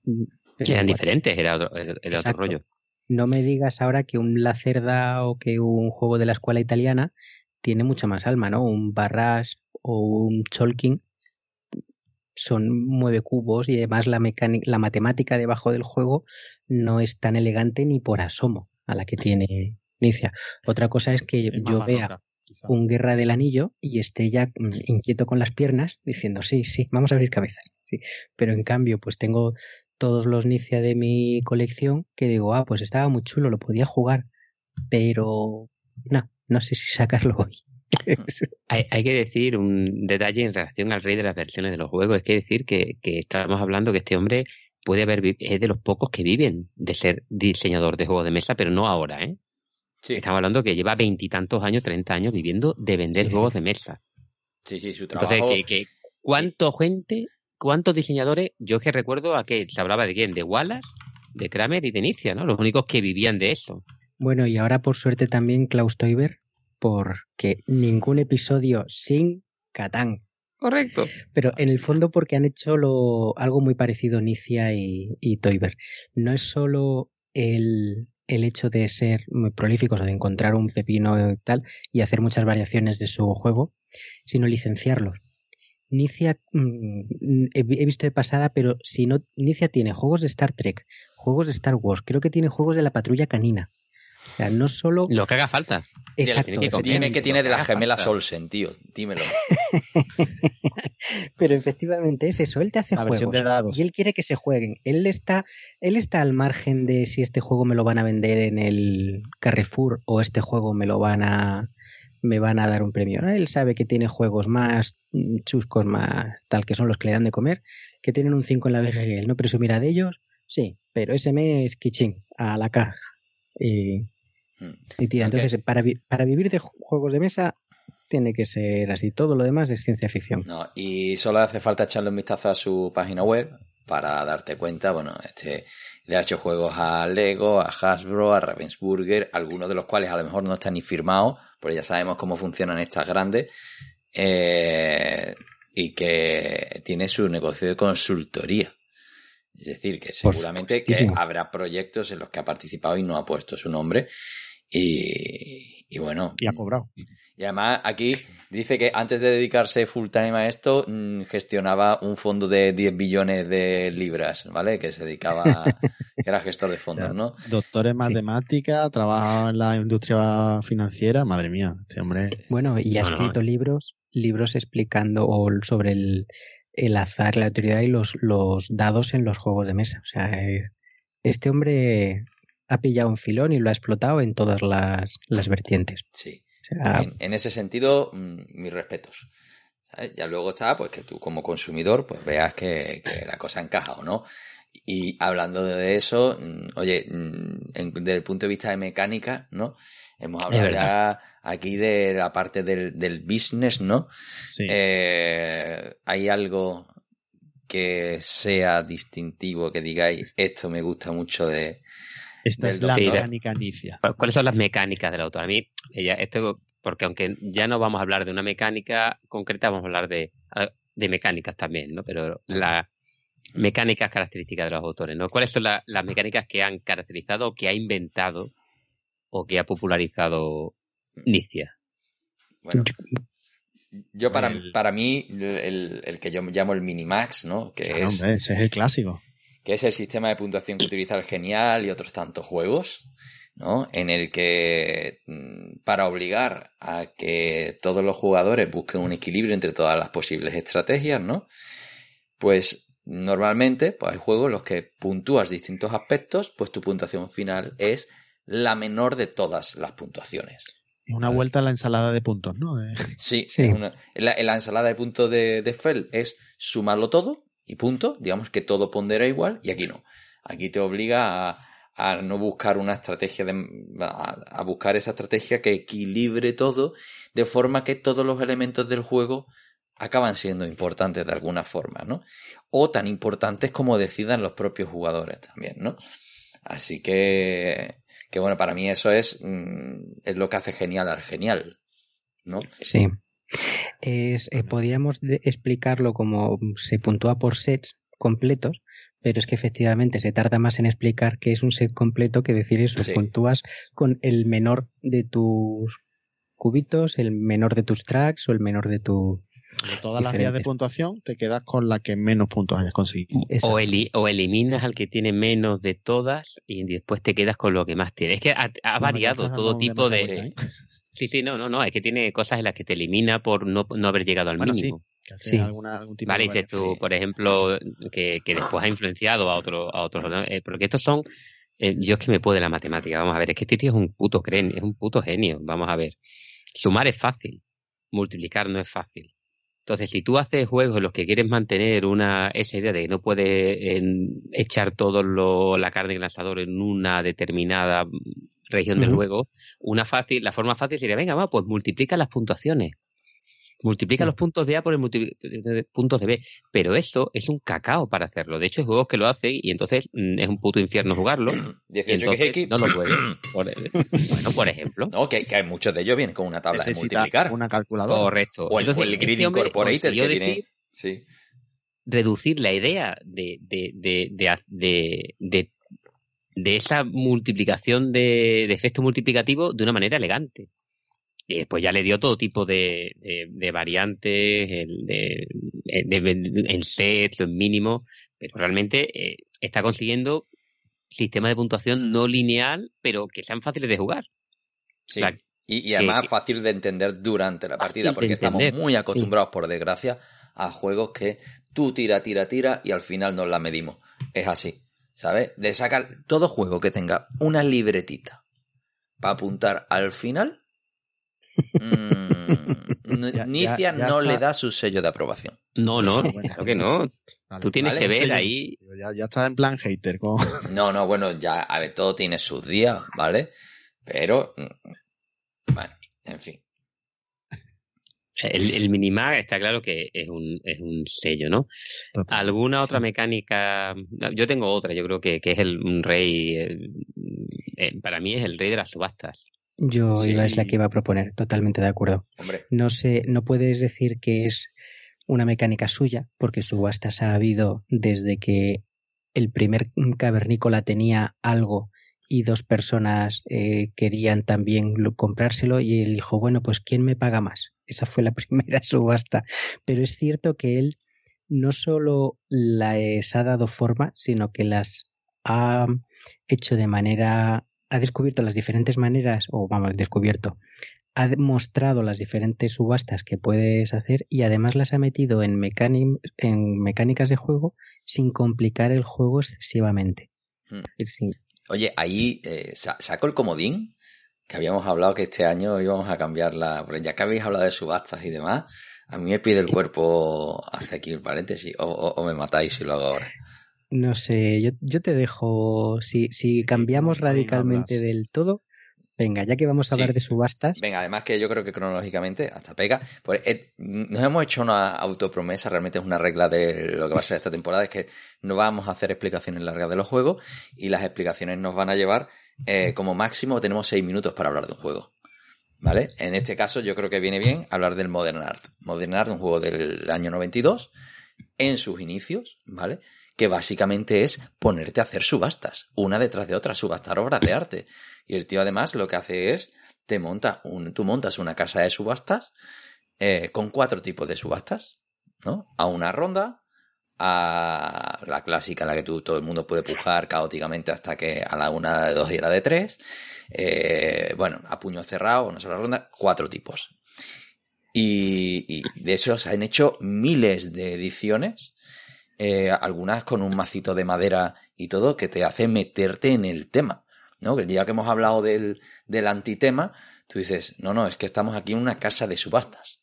Mm, eran diferentes, era otro, era otro rollo. No me digas ahora que un Lacerda o que un juego de la escuela italiana tiene mucha más alma, ¿no? Un Barras o un Cholking son mueve cubos y además la, la matemática debajo del juego no es tan elegante ni por asomo a la que tiene Inicia. Otra cosa es que yo vea un Guerra del Anillo y esté ya mm, inquieto con las piernas diciendo, sí, sí, vamos a abrir cabezas. Sí. Pero en cambio, pues tengo todos los Nicia de mi colección que digo, ah, pues estaba muy chulo, lo podía jugar, pero no, no sé si sacarlo [laughs] hoy. [laughs] hay, que decir un detalle en relación al rey de las versiones de los juegos. Es que decir que, que estamos hablando que este hombre puede haber es de los pocos que viven de ser diseñador de juegos de mesa, pero no ahora, ¿eh? Estamos hablando que lleva veintitantos años, treinta años viviendo de vender juegos de mesa. Sí, sí, su trabajo. Entonces, que, ¿cuánto gente, cuántos diseñadores? Yo es que recuerdo a que se hablaba de quién, de Wallace, de Kramer y de Inicia, ¿no? Los únicos que vivían de eso. Bueno, y ahora por suerte también Klaus Teuber porque ningún episodio sin Catán. Correcto. Pero en el fondo porque han hecho lo, algo muy parecido Nicia y, y Toiber. No es solo el, el hecho de ser muy prolíficos o de encontrar un pepino y tal y hacer muchas variaciones de su juego, sino licenciarlos. Nicia mm, he visto de pasada, pero si no, Nicia tiene juegos de Star Trek, juegos de Star Wars, creo que tiene juegos de la patrulla canina. O sea, no solo. Lo que haga falta. Exacto. Que tiene que tiene de las gemelas Olsen, tío. Dímelo. [laughs] Pero efectivamente es eso. Él te hace juegos y él quiere que se jueguen. Él está, él está al margen de si este juego me lo van a vender en el Carrefour o este juego me lo van a me van a dar un premio. Él sabe que tiene juegos más chuscos, más tal que son los que le dan de comer, que tienen un 5 en la BGG. Él no presumirá de ellos, sí, pero ese mes kichín a la caja. Y. Y tira, entonces para, para vivir de juegos de mesa tiene que ser así. Todo lo demás es ciencia ficción. No, y solo hace falta echarle un vistazo a su página web para darte cuenta, bueno, este le ha hecho juegos a Lego, a Hasbro, a Ravensburger, algunos de los cuales a lo mejor no están ni firmados, porque ya sabemos cómo funcionan estas grandes, eh, y que tiene su negocio de consultoría. Es decir, que seguramente que habrá proyectos en los que ha participado y no ha puesto su nombre. Y, bueno. Y ha cobrado. Y además aquí dice que antes de dedicarse full time a esto, mm, gestionaba un fondo de 10 billones de libras, ¿vale? Que se dedicaba, [laughs] que era gestor de fondos, ¿no? Doctor en matemática, trabajaba en la industria financiera, madre mía, este hombre. Bueno, y ha escrito libros, libros explicando sobre el, el azar, la autoridad y los, los dados en los juegos de mesa. O sea, eh, este hombre ha pillado un filón y lo ha explotado en todas las, vertientes. Sí. en, ese sentido, mm, mis respetos. Ya luego está, pues que tú como consumidor, pues veas que, la cosa encaja o no. Y hablando de eso, mm, oye, mm, desde el punto de vista de mecánica, ¿no? Hemos hablado ya aquí de la parte del, del business, ¿no? Sí. Eh, hay algo que sea distintivo, que digáis, esto me gusta mucho de, esta es la mecánica inicia. ¿Cuáles son las mecánicas del autor? A mí, ella, esto, porque aunque ya no vamos a hablar de una mecánica concreta, vamos a hablar de, de mecánicas también, ¿no? Pero las mecánicas características de los autores, ¿no? ¿Cuáles son las mecánicas que han caracterizado, que ha inventado o que ha popularizado Nicia? Bueno, yo para, para mí, el, el, que yo llamo el Minimax, ¿no? Que es, ese es el clásico que es el sistema de puntuación que utiliza el Genial y otros tantos juegos, ¿no? En el que mm, para obligar a que todos los jugadores busquen un equilibrio entre todas las posibles estrategias, ¿no? Pues normalmente pues hay juegos en los que puntúas distintos aspectos, pues tu puntuación final es la menor de todas las puntuaciones. Una vuelta a la ensalada de puntos, ¿no? Sí, sí. la, ensalada de puntos de, de Fell es sumarlo todo y punto. Digamos que todo pondera igual y aquí no. Aquí te obliga a, no buscar una estrategia de, a, buscar esa estrategia que equilibre todo de forma que todos los elementos del juego acaban siendo importantes de alguna forma, ¿no? O tan importantes como decidan los propios jugadores también, ¿no? Así que, que bueno, para mí eso es, mm, es lo que hace genial al genial, ¿no? Sí. Es, eh, podríamos explicarlo como se puntúa por sets completos, pero es que efectivamente se tarda más en explicar qué es un set completo que decir eso. Puntúas con el menor de tus cubitos, el menor de tus tracks o el menor de tu. De todas las vías de puntuación, te quedas con la que menos puntos hayas conseguido. O, o, eliminas al que tiene menos de todas y después te quedas con lo que más tiene. Es que ha, variado todo tipo de. ¿eh? Sí, sí, no, no, no, es que tiene cosas en las que te elimina por no, no haber llegado al mínimo. Sí. vale, dices tú, por ejemplo, que, que, después ha influenciado a, otro, a otros, eh, porque estos son, eh, yo es que me puedo de la matemática, vamos a ver, es que este tío es un puto creen, es un puto genio, vamos a ver. Sumar es fácil, multiplicar no es fácil. Entonces, si tú haces juegos en los que quieres mantener una esa idea de que no puedes echar todo lo, la carne en el asador en una determinada región del juego, una fácil, la forma fácil sería, venga, va, pues multiplica las puntuaciones. multiplica los puntos de A por el puntos de B. Pero eso es un cacao para hacerlo. De hecho, hay juegos que lo hacen y entonces mm, es un puto infierno jugarlo. [clears throat] 18 entonces, no lo puede. [clears throat] bueno, por ejemplo. No, que, hay muchos de ellos vienen con una tabla de multiplicar. Una calculadora. Correcto. O el, entonces, el Grid este Incorporated que tiene... Sí. Reducir la idea de, de, de, de, de de esa multiplicación de, de efecto multiplicativo de una manera elegante. Y después ya le dio todo tipo de, de, variantes, el, de, en sets, en mínimo, pero realmente eh, está consiguiendo sistemas de puntuación no lineal, pero que sean fáciles de jugar. Sí. y, además fácil de entender durante la partida, porque estamos muy acostumbrados, por desgracia, a juegos que tú tira, tira, tira y al final nos la medimos. Es así. ¿Sabes? De sacar todo juego que tenga una libretita para apuntar al final, [laughs] mmm, Nicia no le da su sello de aprobación. No, no, claro que no. Tú tienes que ver ahí. Ya, ya estás en plan hater. [laughs] No, no, bueno, ya, a ver, todo tiene sus días, ¿vale? Pero, mm, bueno, en fin. El, el Minimag está claro que es un, es un sello, ¿no? ¿Alguna otra mecánica? Yo tengo otra, yo creo que, que es el un rey, eh, para mí es el rey de las subastas. Yo iba es la que iba a proponer, totalmente de acuerdo. No sé, no puedes decir que es una mecánica suya, porque subastas ha habido desde que el primer cavernícola tenía algo y dos personas eh, querían también comprárselo y él dijo, bueno, pues ¿quién me paga más? Esa fue la [laughs] primera subasta. Pero es cierto que él no solo las ha dado forma, sino que las ha hecho de manera, ha descubierto las diferentes maneras, o vamos, descubierto, ha mostrado las diferentes subastas que puedes hacer y además las ha metido en, en mecánicas de juego sin complicar el juego excesivamente. Hmm. Oye, ahí eh, saco el comodín, que habíamos hablado que este año íbamos a cambiarla, porque ya que habéis hablado de subastas y demás, a mí me pide el cuerpo hace aquí el paréntesis, o, me matáis si lo hago ahora. No sé, yo, yo te dejo, si, si cambiamos radicalmente del todo, Venga, ya que vamos a hablar de subastas. Venga, además que yo creo que cronológicamente hasta pega. Pues eh, nos hemos hecho una autopromesa, realmente es una regla de lo que va a ser esta [laughs] temporada, es que no vamos a hacer explicaciones largas de los juegos y las explicaciones nos van a llevar, eh, como máximo tenemos seis minutos para hablar de un juego. ¿Vale? En este caso yo creo que viene bien hablar del Modern Art. Modern Art, un juego del año 92, en sus inicios, ¿vale? Que básicamente es ponerte a hacer subastas, una detrás de otra, subastar obras de arte. Y el tío además lo que hace es, te monta un, tú montas una casa de subastas eh, con cuatro tipos de subastas, ¿no? A una ronda, a la clásica en la que tú, todo el mundo puede pujar caóticamente hasta que a la una de dos y a la de tres. Eh, bueno, a puño cerrado, una sola ronda, cuatro tipos. Y, y de eso se han hecho miles de ediciones, eh, algunas con un macito de madera y todo, que te hace meterte en el tema. ¿No? Que ya que hemos hablado del, del antitema, tú dices, no, no, es que estamos aquí en una casa de subastas.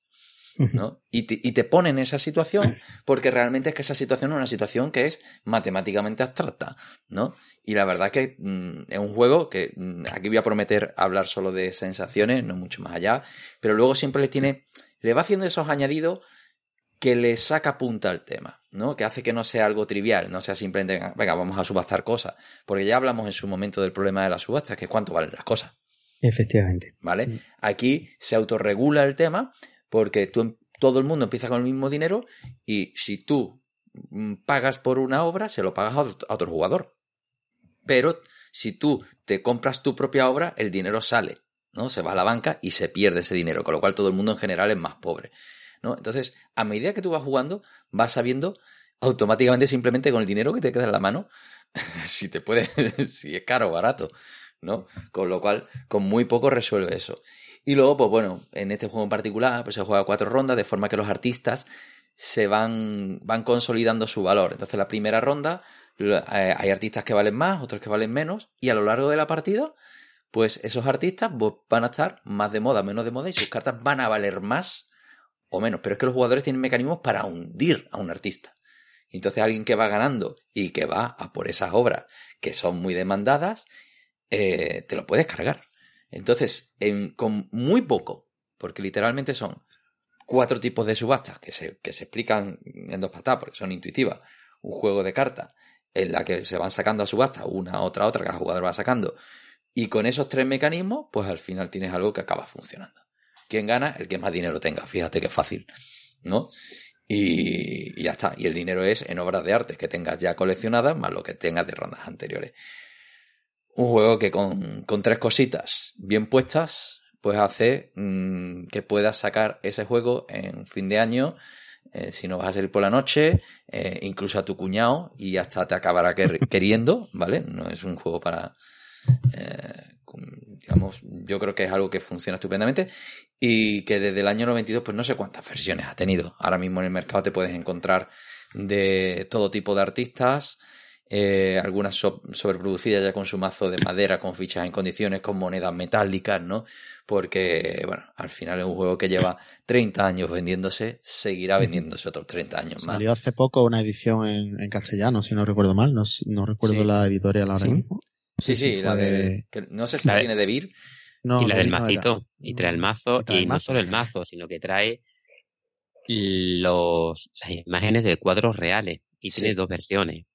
¿no? Y te, y te pone en esa situación porque realmente es que esa situación es una situación que es matemáticamente abstracta, ¿no? Y la verdad que mm, es un juego que mm, aquí voy a prometer hablar solo de sensaciones, no mucho más allá, pero luego siempre le tiene, le va haciendo esos añadidos que le saca punta al tema, ¿no? Que hace que no sea algo trivial, no sea simplemente, venga, vamos a subastar cosas. Porque ya hablamos en su momento del problema de las subastas, que es cuánto valen las cosas. Efectivamente. ¿Vale? Mm. Aquí se autorregula el tema porque tú, todo el mundo empieza con el mismo dinero y si tú mm, pagas por una obra, se lo pagas a otro jugador. Pero si tú te compras tu propia obra, el dinero sale, ¿no? Se va a la banca y se pierde ese dinero, con lo cual todo el mundo en general es más pobre. Entonces, a medida que tú vas jugando, vas sabiendo automáticamente simplemente con el dinero que te queda en la mano [laughs] si te puede, [laughs] si es caro o barato, ¿no? Con lo cual, con muy poco resuelve eso. Y luego, pues bueno, en este juego en particular, pues se juega cuatro rondas, de forma que los artistas se van, van consolidando su valor. Entonces, la primera ronda, eh, hay artistas que valen más, otros que valen menos, y a lo largo de la partida, pues esos artistas pues, van a estar más de moda, menos de moda, y sus cartas van a valer más o menos, pero es que los jugadores tienen mecanismos para hundir a un artista. Entonces alguien que va ganando y que va a por esas obras que son muy demandadas, eh, te lo puedes cargar. Entonces, con muy poco, porque literalmente son cuatro tipos de subastas que se, que se explican en dos patadas porque son intuitivas. Un juego de cartas en la que se van sacando a subasta una, otra, otra, que el jugador va sacando. Y con esos tres mecanismos, pues al final tienes algo que acaba funcionando. ¿Quién gana? El que más dinero tenga. Fíjate qué fácil, ¿no? Y, ya está. Y el dinero es en obras de arte que tengas ya coleccionadas más lo que tengas de rondas anteriores. Un juego que con, tres cositas bien puestas, pues hace mm, que puedas sacar ese juego en fin de año, eh, si no vas a salir por la noche, eh, incluso a tu cuñado y hasta te acabará queriendo, ¿vale? No es un juego para... Eh, digamos, yo creo que es algo que funciona estupendamente y que desde el año 92 pues no sé cuántas versiones ha tenido. Ahora mismo en el mercado te puedes encontrar de todo tipo de artistas, eh, algunas sobreproducidas ya con su mazo de madera, con fichas en condiciones, con monedas metálicas, ¿no? Porque, bueno, al final es un juego que lleva 30 años vendiéndose, seguirá vendiéndose otros 30 años más. Salió hace poco una edición en, castellano, si no recuerdo mal, no, recuerdo la editorial ahora mismo. Sí, sí, la de. no sé si la tiene de Vir. Y la del macito. Y trae el mazo. Y, no solo el mazo, sino que trae los, las imágenes de cuadros reales. Y tiene dos versiones.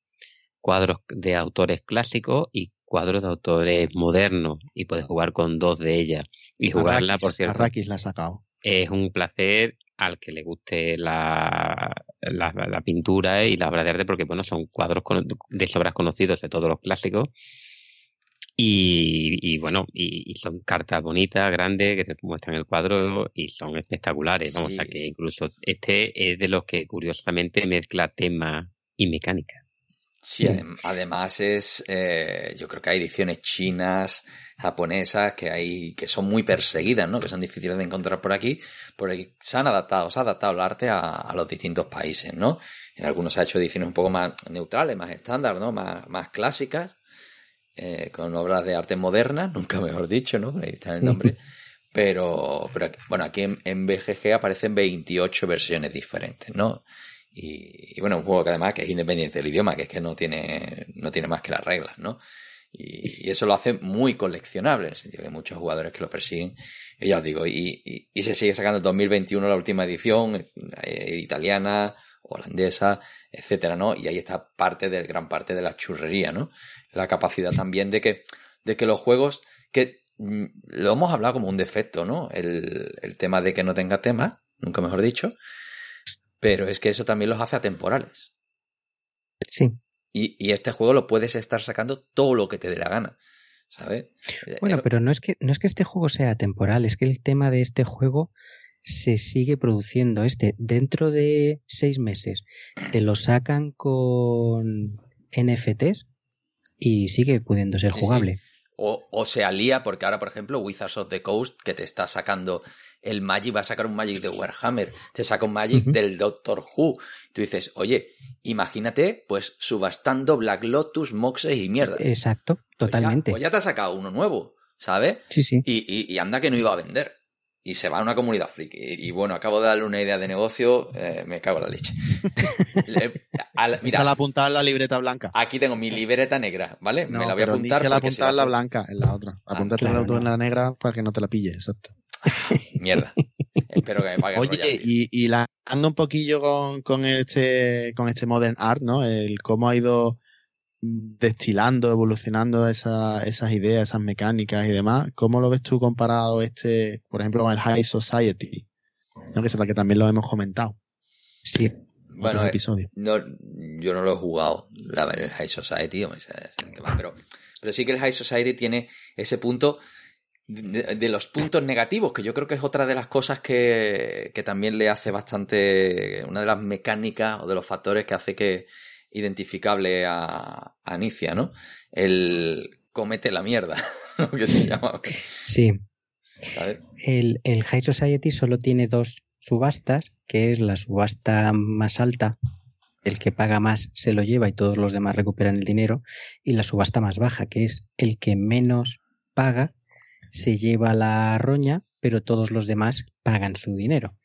Cuadros de autores clásicos y cuadros de autores modernos. Y puedes jugar con dos de ellas. Y jugarla, por cierto. Arrakis la ha sacado. Es un placer al que le guste la, la, pintura y la obra de arte, porque bueno, son cuadros de sobras conocidos de todos los clásicos y, bueno, y, son cartas bonitas, grandes, que te muestran el cuadro y son espectaculares. Vamos, a que incluso este es de los que curiosamente mezcla tema y mecánica. Sí, además es, eh, yo creo que hay ediciones chinas, japonesas, que hay, que son muy perseguidas, ¿no? Que son difíciles de encontrar por aquí, porque se han adaptado, se ha adaptado el arte a, a, los distintos países, ¿no? En algunos se ha hecho ediciones un poco más neutrales, más estándar, ¿no? Más, más clásicas, eh, con obras de arte moderna, [laughs] nunca mejor dicho, ¿no? Ahí está el nombre. [laughs] Pero, pero bueno, aquí en, BGG aparecen 28 versiones diferentes, ¿no? Y, bueno, un juego que además que es independiente del idioma, que es que no tiene, no tiene más que las reglas, ¿no? Y, eso lo hace muy coleccionable, en el sentido que hay muchos jugadores que lo persiguen. Y ya os digo, y, y, se sigue sacando en 2021 la última edición, eh, italiana, holandesa, etcétera, ¿no? Y ahí está parte de, gran parte de la churrería, ¿no? La capacidad también de que, de que los juegos, que mm, lo hemos hablado como un defecto, ¿no? El, el tema de que no tenga tema, nunca mejor dicho, pero es que eso también los hace atemporales. Sí. Y, y, este juego lo puedes estar sacando todo lo que te dé la gana. ¿Sabes? Bueno, eh, pero no es que no es que este juego sea temporal, es que el tema de este juego se sigue produciendo este. Dentro de seis meses te lo sacan con NFTs y sigue pudiendo ser jugable. O, o, se alía, porque ahora, por ejemplo, Wizards of the Coast, que te está sacando el Magic, va a sacar un Magic de Warhammer, te saca un Magic del Doctor Who. Tú dices, oye, imagínate, pues subastando Black Lotus, Moxes y mierda. Exacto, totalmente. Pues ya, te ha sacado uno nuevo, ¿sabes? Sí, sí. y, y anda que no iba a vender y se va a una comunidad friki. Y, bueno, acabo de darle una idea de negocio, eh, me cago en la leche. [laughs] mira, la apuntada en la libreta blanca. Aquí tengo mi libreta negra, ¿vale? me la voy a apuntar. la apuntada en la blanca, en la otra. Ah, Apúntate en la negra para que no te la pille, exacto. [laughs] Mierda. Espero que me pague Oye, y, y la ando un poquillo con, con este con este modern art, ¿no? El cómo ha ido destilando, evolucionando esas ideas, esas mecánicas y demás. ¿Cómo lo ves tú comparado este, por ejemplo, con el High Society? ¿No? Que es la que también lo hemos comentado. Sí. Bueno, eh, episodio. No, yo no lo he jugado, la el High Society, pero, pero sí que el High Society tiene ese punto de, los puntos negativos, que yo creo que es otra de las cosas que, que también le hace bastante, una de las mecánicas o de los factores que hace que, identificable a, a Anicia, ¿no? El comete la mierda, [laughs] lo que se llama. Sí. El, el High Society solo tiene dos subastas, que es la subasta más alta, el que paga más se lo lleva y todos los demás recuperan el dinero, y la subasta más baja, que es el que menos paga se lleva la roña, pero todos los demás pagan su dinero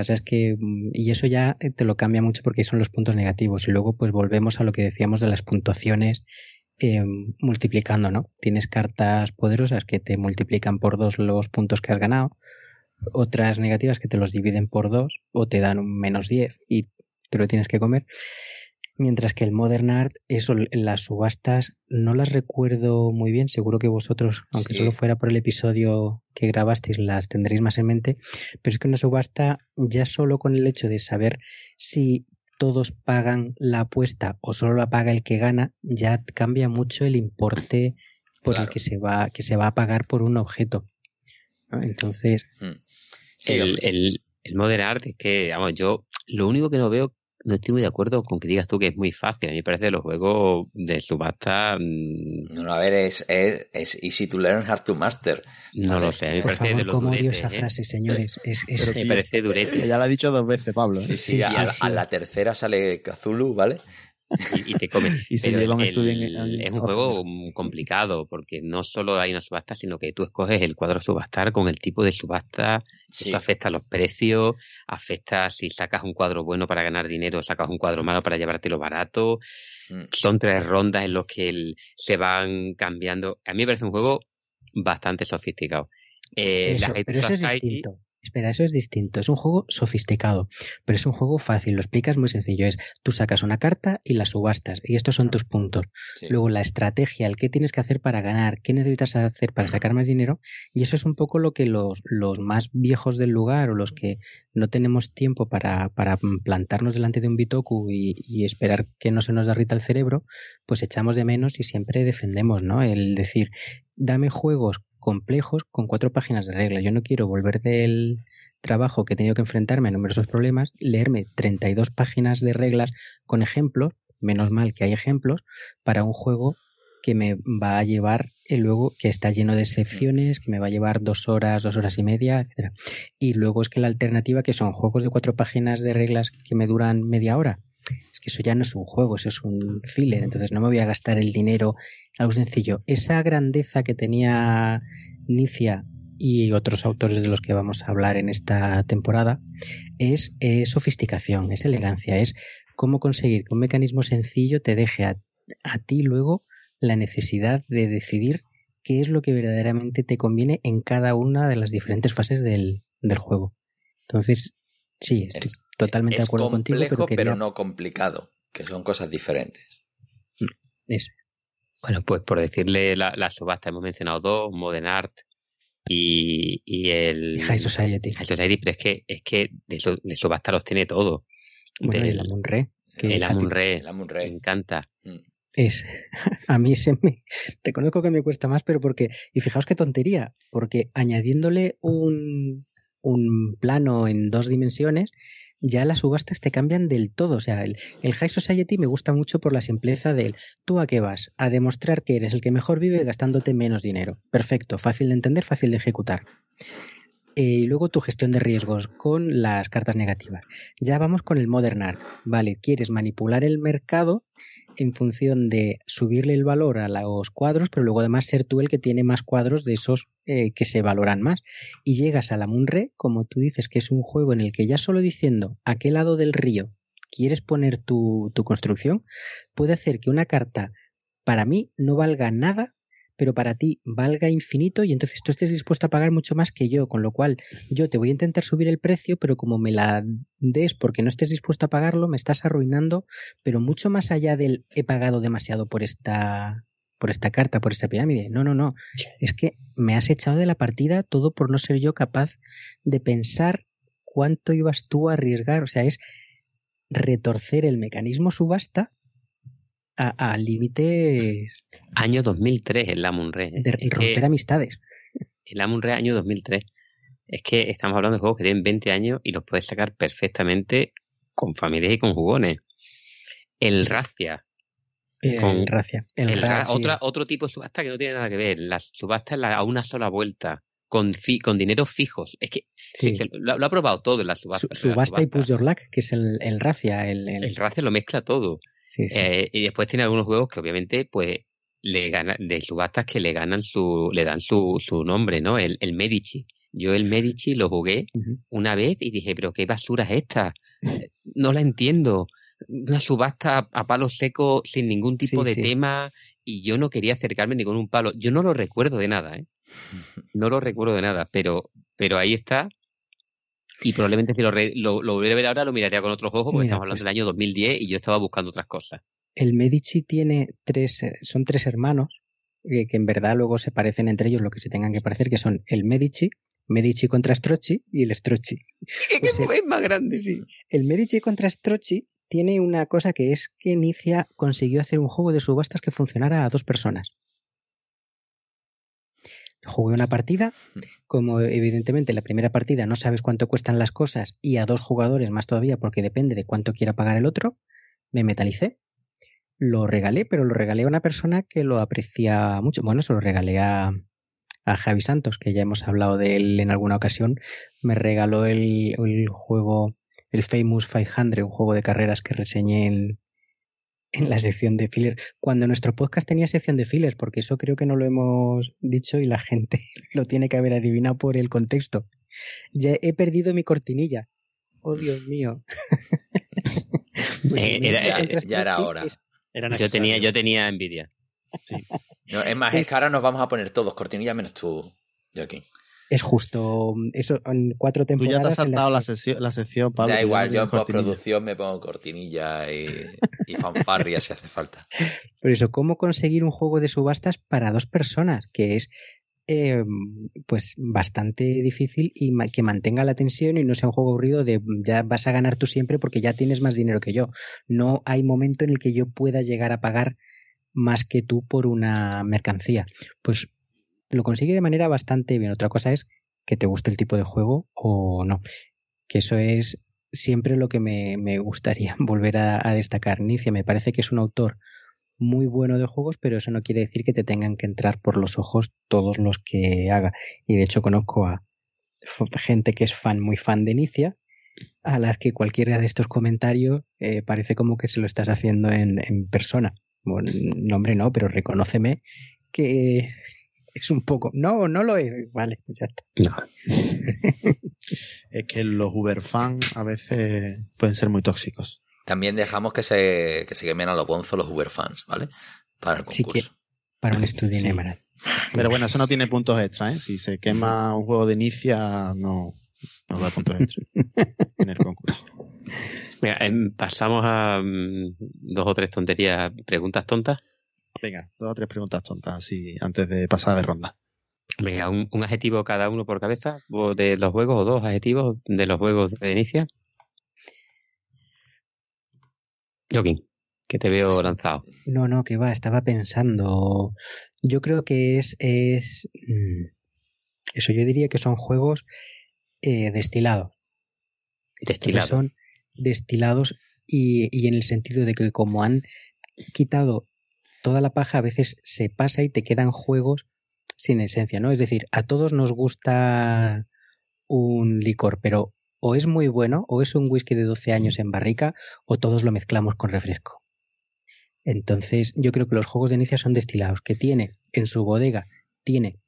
pasa es que, mm, y eso ya eh, te lo cambia mucho porque son los puntos negativos. Y luego, pues volvemos a lo que decíamos de las puntuaciones eh, multiplicando, ¿no? Tienes cartas poderosas que te multiplican por dos los puntos que has ganado. otras negativas que te los dividen por dos o te dan un menos 10 y te lo tienes que comer. Mientras que el Modern Art, eso, las subastas, no las recuerdo muy bien, seguro que vosotros, aunque solo fuera por el episodio que grabasteis, las tendréis más en mente, pero es que una subasta, ya solo con el hecho de saber si todos pagan la apuesta o solo la paga el que gana, ya cambia mucho el importe por el que se va, que se va a pagar por un objeto. Entonces. El, el, el Modern Art es que, vamos, yo lo único que no veo no estoy muy de acuerdo con que digas tú que es muy fácil. A mí me parece que los juegos de subasta. Mm, no, a ver, es, es, easy to learn, hard to master. No lo sé, a mí me parece de los ¿cómo duretes, esa ¿eh? frase, señores? Es, es... me parece durete. Ya lo ha dicho dos veces, Pablo. ¿eh? Sí, sí, a, a, la tercera sale Cthulhu, ¿vale? Y, [laughs] y te come. Y lleva un estudio en- es un juego complicado porque no solo hay una subasta, sino que tú escoges el cuadro subastar con el tipo de subasta. Sí. Eso afecta a los precios, afecta si sacas un cuadro bueno para ganar dinero, sacas un cuadro malo para llevártelo barato. Mm. Son tres rondas en los que el- se van cambiando. A mí me parece un juego bastante sofisticado. Eh, Eso, la pero eso es distinto. Espera, eso es distinto. Es un juego sofisticado, pero es un juego fácil. Lo explicas muy sencillo. Es tú sacas una carta y la subastas y estos son tus puntos. Sí. Luego la estrategia, el qué tienes que hacer para ganar, qué necesitas hacer para sacar más dinero. Y eso es un poco lo que los, los más viejos del lugar o los que no tenemos tiempo para, para plantarnos delante de un bitoku y, y esperar que no se nos derrita el cerebro, pues echamos de menos y siempre defendemos, ¿no? El decir, dame juegos complejos con cuatro páginas de reglas. Yo no quiero volver del trabajo que he tenido que enfrentarme a numerosos problemas, leerme 32 páginas de reglas con ejemplos, menos mal que hay ejemplos, para un juego que me va a llevar eh, luego, que está lleno de secciones, que me va a llevar dos horas, dos horas y media, etcétera. Y luego es que la alternativa, que son juegos de cuatro páginas de reglas que me duran media hora, que eso ya no es un juego, eso es un filler, entonces no me voy a gastar el dinero algo sencillo. Esa grandeza que tenía Nicia y otros autores de los que vamos a hablar en esta temporada es, eh, sofisticación, es elegancia, es cómo conseguir que un mecanismo sencillo te deje a, ti luego la necesidad de decidir qué es lo que verdaderamente te conviene en cada una de las diferentes fases del, del juego. Entonces, sí, Es- totalmente de es acuerdo contigo, complejo, pero, pero, quería- no complicado, que son cosas diferentes. eso. Bueno, pues por decirle la, la subasta, hemos mencionado dos, Modern Art y, y el Y High Society. High Society, pero es que, es que de, su- de subasta los tiene todo. Bueno, Del- el Amun-Re, el Amun-Re, El Amun me encanta. Mm. es [laughs] a mí se me reconozco que me cuesta más pero porque y fijaos qué tontería porque añadiéndole un un plano en dos dimensiones ya las subastas te cambian del todo o sea el, el High Society me gusta mucho por la simpleza del tú a qué vas a demostrar que eres el que mejor vive gastándote menos dinero perfecto fácil de entender fácil de ejecutar Eh, y luego tu gestión de riesgos con las cartas negativas. Ya vamos con el Modern Art. Vale, quieres manipular el mercado en función de subirle el valor a los cuadros, pero luego además ser tú el que tiene más cuadros de esos eh, que se valoran más. Y llegas a la Munre, como tú dices, que es un juego en el que ya solo diciendo a qué lado del río quieres poner tu, tu construcción, puede hacer que una carta para mí no valga nada, pero para ti valga infinito y entonces tú estés dispuesto a pagar mucho más que yo, con lo cual yo te voy a intentar subir el precio, pero como me la des porque no estés dispuesto a pagarlo, me estás arruinando, pero mucho más allá del he pagado demasiado por esta por esta carta, por esta pirámide. No, no, no. Es que me has echado de la partida todo por no ser yo capaz de pensar cuánto ibas tú a arriesgar. O sea, es retorcer el mecanismo subasta a, a límites Año 2003 el Amun-Re. ¿eh? de Es romper que amistades. el Amun-Re año 2003. Es que estamos hablando de juegos que tienen 20 años y los puedes sacar perfectamente con familias y con jugones. El Racia, con- Racia. El, el Ra- Ra- sí. otra, otro tipo de subasta que no tiene nada que ver. La subasta es la- a una sola vuelta, con, fi- con dinero fijos. Es que, Sí. es que lo, lo ha probado todo en la subasta. Su- en la subasta y subasta. push your luck, que es el, el Racia. El, el- El Racia lo mezcla todo. Sí, sí. Eh, y después tiene algunos juegos que obviamente, pues, le gana, de subastas que le ganan su, le dan su, su nombre, ¿no? El, el Medici. Yo el Medici lo jugué una vez y dije, pero qué basura es esta. No la entiendo. Una subasta a, a palo seco sin ningún tipo Sí, de sí. tema y yo no quería acercarme ni con un palo. Yo no lo recuerdo de nada, ¿eh? [laughs] No lo recuerdo de nada, pero, pero ahí está Y probablemente si lo, lo, volviera a ver ahora lo miraría con otros ojos porque estamos hablando pues del año 2010 y yo estaba buscando otras cosas. El Medici tiene tres, eh, son tres hermanos que, en verdad luego se parecen entre ellos lo que se tengan que parecer, que son el Medici, Medici contra Strozzi y el Strozzi. [laughs] Pues es más grande, sí. El Medici contra Strozzi tiene una cosa que es que Inicia consiguió hacer un juego de subastas que funcionara a dos personas. Jugué una partida, como evidentemente la primera partida no sabes cuánto cuestan las cosas y a dos jugadores más todavía porque depende de cuánto quiera pagar el otro, me metalicé lo regalé, pero lo regalé a una persona que lo aprecia mucho. Bueno, se lo regalé a, a Javi Santos, que ya hemos hablado de él en alguna ocasión. Me regaló el, el juego, el Famous 500, un juego de carreras que reseñé en, en la sección de fillers. Cuando nuestro podcast tenía sección de fillers, porque eso creo que no lo hemos dicho y la gente [laughs] lo tiene que haber adivinado por el contexto. Ya he perdido mi cortinilla. Oh, Dios mío. Eh, ya, era hora yo tenía, yo tenía envidia. No, es más, es que ahora nos vamos a poner todos cortinillas menos tú, Joaquín. Es justo eso, en cuatro temporadas. Tú ya te has saltado la, sección, la sección, Pablo. Da igual, yo en postproducción me pongo cortinilla y, y fanfarria si hace falta. [laughs] Por eso, ¿cómo conseguir un juego de subastas para dos personas? Que es eh, pues bastante difícil y que mantenga la tensión y no sea un juego aburrido de ya vas a ganar tú siempre porque ya tienes más dinero que yo. No hay momento en el que yo pueda llegar a pagar más que tú por una mercancía. Pues lo consigue de manera bastante bien. Otra cosa es que te guste el tipo de juego o no. Que eso es siempre lo que me, gustaría [laughs] volver a, destacar. Nicia me parece que es un autor muy bueno de juegos, pero eso no quiere decir que te tengan que entrar por los ojos todos los que haga. Y de hecho conozco a gente que es fan, muy fan de Inicia, a las que cualquiera de estos comentarios eh, parece como que se lo estás haciendo en, en persona. Bueno, nombre no, pero reconóceme que es un poco. No, no lo es. Vale, ya está. No. [laughs] es que los Uber fans a veces pueden ser muy tóxicos. También dejamos que se, que se quemen a los bonzos los Uber fans, ¿vale? Para el concurso. para un estudio [laughs] en Emerald. Pero bueno, eso no tiene puntos extra, ¿eh? Si se quema un juego de inicia, no, no da puntos extra en el concurso. Mira, em, pasamos a mm, dos o tres tonterías, preguntas tontas. Venga, dos o tres preguntas tontas, así, antes de pasar de ronda. Venga, un, un adjetivo cada uno por cabeza de los juegos o dos adjetivos de los juegos de inicia. Joaquín, que te veo lanzado. No, no, que va, estaba pensando. Yo creo que es. es mm, eso, yo diría que son juegos eh, destilados. Destilados. Son destilados y, y en el sentido de que, como han quitado toda la paja, a veces se pasa y te quedan juegos sin esencia, ¿no? Es decir, a todos nos gusta un licor, pero o es muy bueno, o es un whisky de 12 años en barrica, o todos lo mezclamos con refresco. Entonces, yo creo que los juegos de inicia son destilados, que tiene en su bodega, tiene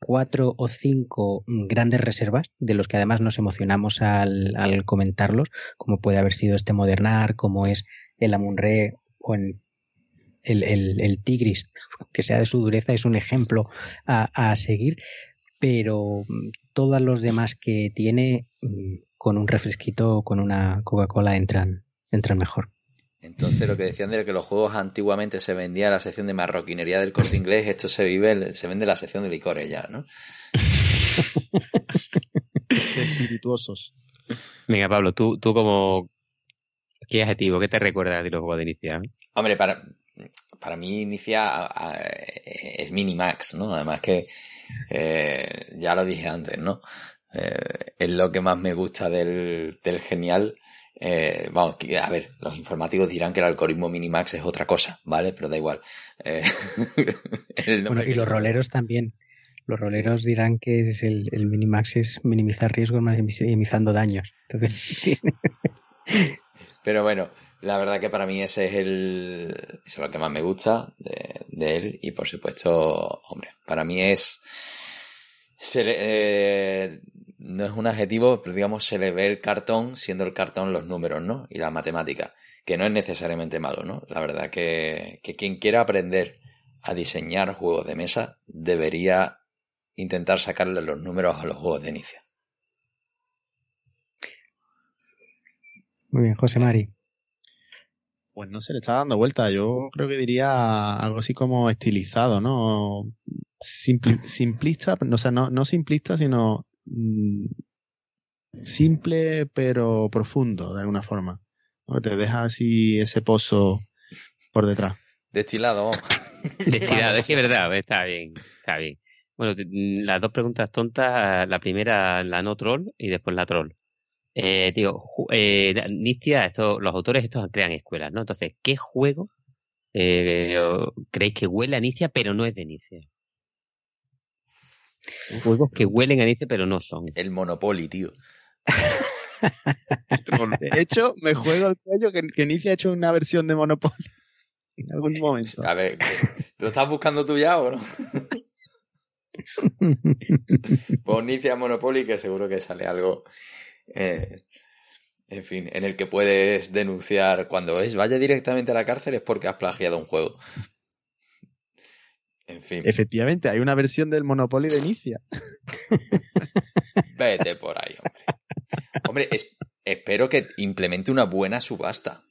cuatro o cinco grandes reservas, de los que además nos emocionamos al, comentarlos, como puede haber sido este Modernar, como es el Amunre o el, el, Tigris, que sea de su dureza, es un ejemplo a, a seguir, pero mm, todos los demás que tiene mm, con un refresquito o con una Coca-Cola entran, entran mejor. Entonces lo que decían de que los juegos antiguamente se vendía en la sección de marroquinería del corte inglés, esto se vive, se vende en la sección de licores ya, ¿no? Espirituosos. Venga, Pablo, tú, tú como ¿qué adjetivo? ¿Qué te recuerda de los juegos de inicia? Hombre, para, para mí inicia es Minimax, ¿no? Además que eh, ya lo dije antes, ¿no? Eh, es lo que más me gusta del, del genial. Eh, vamos, a ver, los informáticos dirán que el algoritmo Minimax es otra cosa, ¿vale? Pero da igual. Eh, [laughs] y los roleros también. Los roleros dirán que es el, el Minimax es minimizar riesgos minimizando daños. Entonces, [laughs] Pero bueno, la verdad que para mí ese es el es lo que más me gusta de, él y por supuesto, hombre, para mí es eh, no es un adjetivo, pero digamos se le ve el cartón, siendo el cartón los números, ¿no? Y la matemática, que no es necesariamente malo, ¿no? La verdad que, que quien quiera aprender a diseñar juegos de mesa debería intentar sacarle los números a los juegos de inicio. Muy bien, José Mari. Pues no se le está dando vuelta. Yo creo que diría algo así como estilizado, ¿no? simplista, o sea, no, no simplista, sino mm, simple pero profundo, de alguna forma. Te deja así ese pozo por detrás. Destilado. [laughs] Destilado, es que es verdad, está bien, está bien. Bueno, las dos preguntas tontas, la primera la no troll y después la troll. Eh, digo, eh, Nistia, esto, los autores estos crean escuelas, ¿no? Entonces, ¿qué juego eh, creéis que huele a Nistia pero no es de Nistia? Juegos que huelen a Nistia pero no son. El Monopoly, tío. [laughs] de hecho, me juego el cuello que, que ha hecho una versión de Monopoly [laughs] en algún momento. A ver, ¿lo estás buscando tú ya o no? [laughs] Pues Nicia Monopoly que seguro que sale algo eh, en fin, en el que puedes denunciar cuando es vaya directamente a la cárcel es porque has plagiado un juego. [laughs] En fin. Efectivamente, hay una versión del Monopoly de Inicia. [laughs] Vete por ahí, hombre. Hombre, espero que implemente una buena subasta.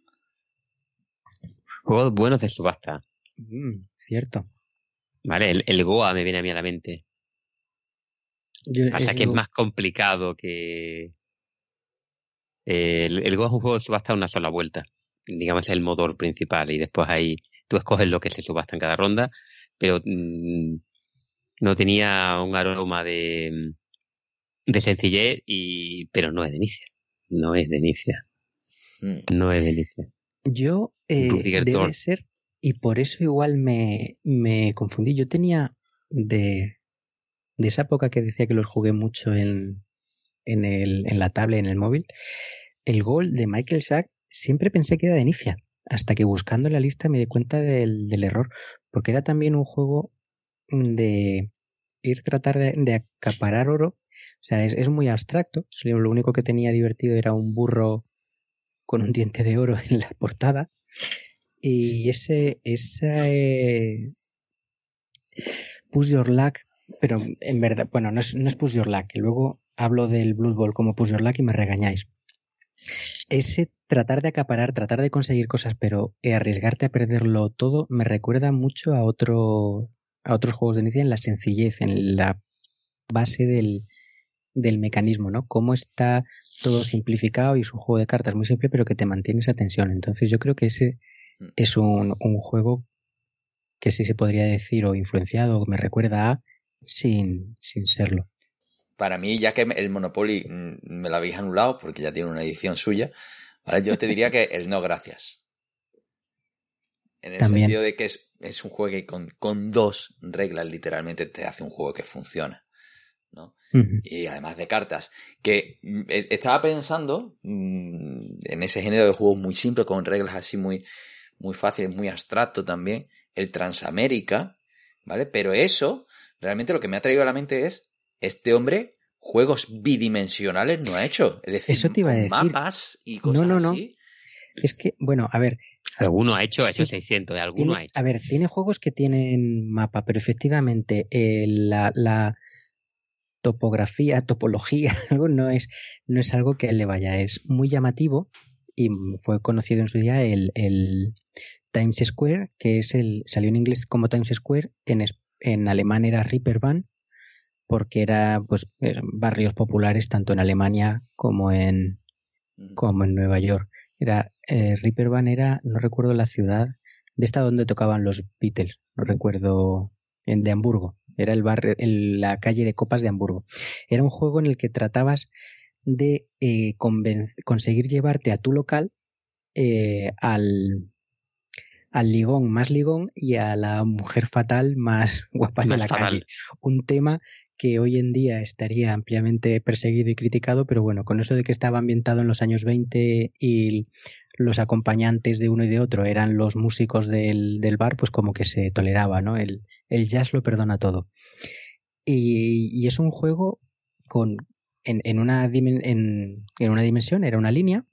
Juegos buenos de subasta. Mm, cierto. Vale, el, Goa me viene a mí a la mente. o sea que es más complicado que, el, el Go subasta una sola vuelta. Digamos, es el motor principal. Y después ahí tú escoges lo que se subasta en cada ronda. Pero mm, no tenía un aroma de, de sencillez, y, pero no es de inicia. No es de inicia. Hmm. No es de inicia. Yo, eh, debe ser, y por eso igual me, me confundí. Yo tenía de, de esa época que decía que los jugué mucho en, en, el, en la tablet, en el móvil, el gol de Michael Sack siempre pensé que era de Inicia, hasta que buscando la lista me di cuenta del, error, porque era también un juego de ir tratar de, acaparar oro. O sea, es, muy abstracto. Lo único que tenía divertido era un burro con un diente de oro en la portada. Y ese, ese Push Your Luck, pero en verdad, bueno, no es, no es Push Your Luck, luego hablo del Blood Bowl como Push Your Luck y me regañáis ese tratar de acaparar, tratar de conseguir cosas, pero arriesgarte a perderlo todo, me recuerda mucho a otro a otros juegos de inicio en la sencillez, en la base del, del mecanismo, ¿no? Cómo está todo simplificado y es un juego de cartas muy simple, pero que te mantiene esa tensión. Entonces yo creo que ese mm. es un, un juego que sí se podría decir o influenciado, me recuerda a sin, sin serlo para mí, ya que el Monopoly mm, me lo habéis anulado porque ya tiene una edición suya, ¿vale? yo te diría que el no gracias. En el sentido de que es, un juego que con, dos reglas literalmente te hace un juego que funciona. ¿no? Y además de cartas. Que mm, e, estaba pensando mm, en ese género de juegos muy simple, con reglas así muy, muy fáciles, muy abstracto también, el Transamérica, ¿vale? Pero eso, realmente lo que me ha traído a la mente es este hombre juegos bidimensionales no ha hecho. Es decir, Eso te iba a decir. mapas y cosas no, no, así. Es que, bueno, a ver. Alguno ha hecho, ha hecho 600, alguno ha hecho. A ver, tiene juegos que tienen mapa, pero efectivamente eh, la, topografía, topología, [laughs] algo no es, no es algo que le vaya. Es muy llamativo y fue conocido en su día el, el Times Square, que es el, salió en inglés como Times Square, en, en alemán era Reaperban porque era pues barrios populares tanto en Alemania como en como en Nueva York. Era eh, Ripperban era no recuerdo la ciudad de esta donde tocaban los Beatles, no recuerdo en de Hamburgo. Era el barrio la calle de Copas de Hamburgo. Era un juego en el que tratabas de eh, conseguir llevarte a tu local eh, al al ligón más ligón y a la mujer fatal más [laughs] guapa de la calle. Un tema que hoy en día estaría ampliamente perseguido y criticado, pero bueno, con eso de que estaba ambientado en los años 20 y los acompañantes de uno y de otro eran los músicos del, bar, pues como que se toleraba, ¿no? El, el jazz lo perdona todo. Y, es un juego con, en, en, una en, en una dimensión, era una línea,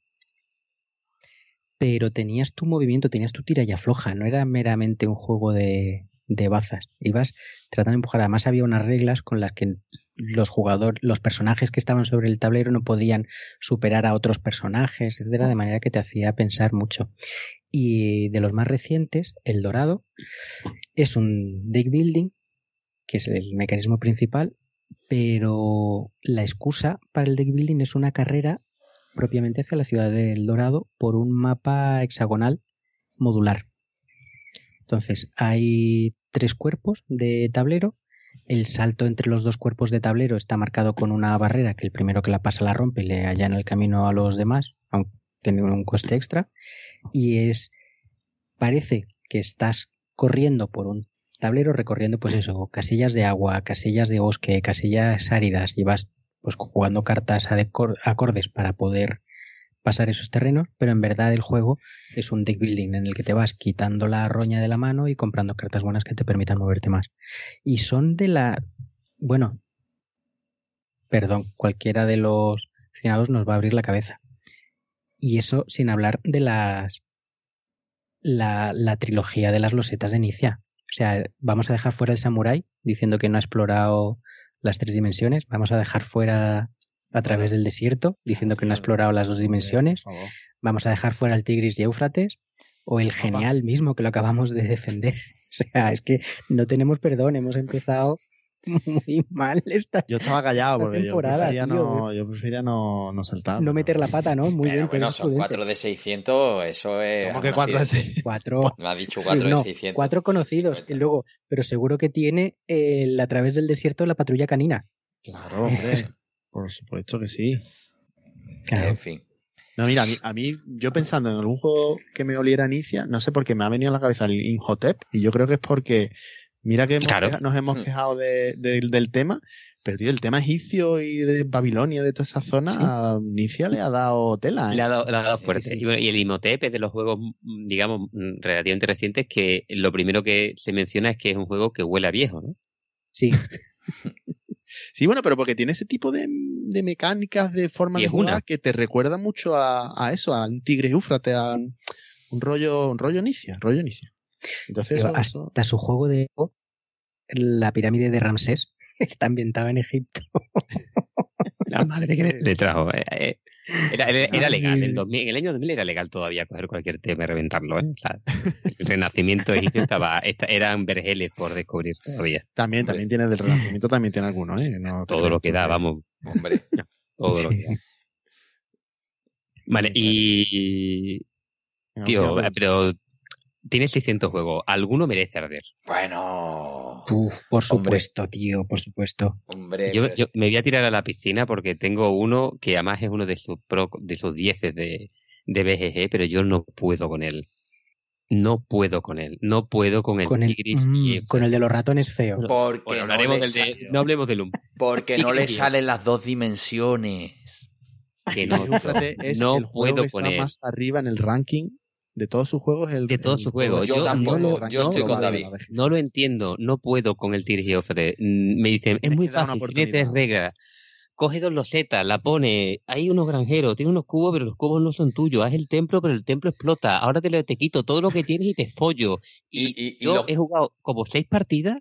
pero tenías tu movimiento, tenías tu tira y afloja, no era meramente un juego de, de bazas. Ibas tratando de empujar. Además había unas reglas con las que los jugadores, los personajes que estaban sobre el tablero no podían superar a otros personajes, etcétera, de manera que te hacía pensar mucho. Y de los más recientes, el Dorado es un deck building, que es el mecanismo principal, pero la excusa para el deck building es una carrera propiamente hacia la ciudad del Dorado por un mapa hexagonal modular. Entonces, hay tres cuerpos de tablero. El salto entre los dos cuerpos de tablero está marcado con una barrera que el primero que la pasa la rompe y le allana el camino a los demás, aunque tiene un coste extra. Y es. Parece que estás corriendo por un tablero, recorriendo, pues eso, casillas de agua, casillas de bosque, casillas áridas, y vas pues jugando cartas acordes para poder pasar esos terrenos, pero en verdad el juego es un deck building en el que te vas quitando la roña de la mano y comprando cartas buenas que te permitan moverte más. Y son de la... Bueno, perdón, cualquiera de los finados nos va a abrir la cabeza. Y eso sin hablar de las... La, la trilogía de las losetas de Inicia. O sea, vamos a dejar fuera el samurai diciendo que no ha explorado las tres dimensiones. Vamos a dejar fuera a través del desierto, diciendo que no ha explorado las dos dimensiones. Vamos a dejar fuera el Tigris y Éufrates, o el genial mismo que lo acabamos de defender. [laughs] O sea, es que no tenemos perdón, hemos empezado [laughs] muy mal esta Yo estaba callado porque yo prefería, no, yo prefería no, no saltar. No meter la pata, ¿no? Muy bien. Bueno, son 4 de 600, eso es... ¿Cómo que 4 de 600? 4... [laughs] Me ha dicho 4 de 600. 4 conocidos, y luego, pero seguro que tiene el, a través del desierto la patrulla canina. Claro, hombre. Por supuesto que sí. Claro. En fin. No, mira, a mí, a mí, yo pensando en algún juego que me oliera Inicia, no sé por qué me ha venido a la cabeza el Inhotep, y yo creo que es porque Mira que nos hemos hmm. quejado del tema, pero tío, el tema egipcio y de Babilonia, de toda esa zona, a Inicia le ha dado tela. ¿eh? Le, ha dado, fuerte. Y, el Imhotep es de los juegos, mm, digamos, mm, relativamente recientes, que lo primero que se menciona es que es un juego que huele a viejo, ¿no? Sí. [laughs] sí, bueno, pero porque tiene ese tipo de, mecánicas, de forma de jugar que te recuerda mucho a, eso, a un tigre Éufrate, a un rollo, un rollo Inicia, rollo Inicia. Entonces, hasta su juego de la pirámide de Ramsés [laughs] está ambientado en Egipto. La madre que le, trajo. Eh, eh, era, legal. En, en, el año 2000 era legal todavía coger cualquier tema y reventarlo. ¿eh? el renacimiento egipcio estaba, eran vergeles por descubrir todavía. También, también tiene del renacimiento, también tiene alguno. ¿eh? todo lo que da, vamos. Hombre. [laughs] todo lo que da. Vale, y. Tío, pero Tienes 600 juegos, alguno merece arder. Bueno. por supuesto, tío, por supuesto. Hombre, yo, me voy a tirar a la piscina porque tengo uno que además es uno de sus pro, de sus 10 de, de BGG, pero yo no puedo con él. No puedo con él. No puedo con el con el, mm, Con el de los ratones feos. Porque no, del de, no hablemos del Porque no [laughs] le salen las dos dimensiones. Que no, no puedo con él. más arriba en el ranking de todos sus juegos el de todos sus juegos. yo, tampoco no, yo estoy con David. no lo entiendo no puedo con el Geoffrey mm, me dicen es muy fácil tiene tres reglas coge dos losetas la pone hay unos granjeros tiene unos cubos pero los cubos no son tuyos. Haz el templo pero el templo explota. Ahora te, te quito todo lo que tienes y te follo y, yo he jugado como seis partidas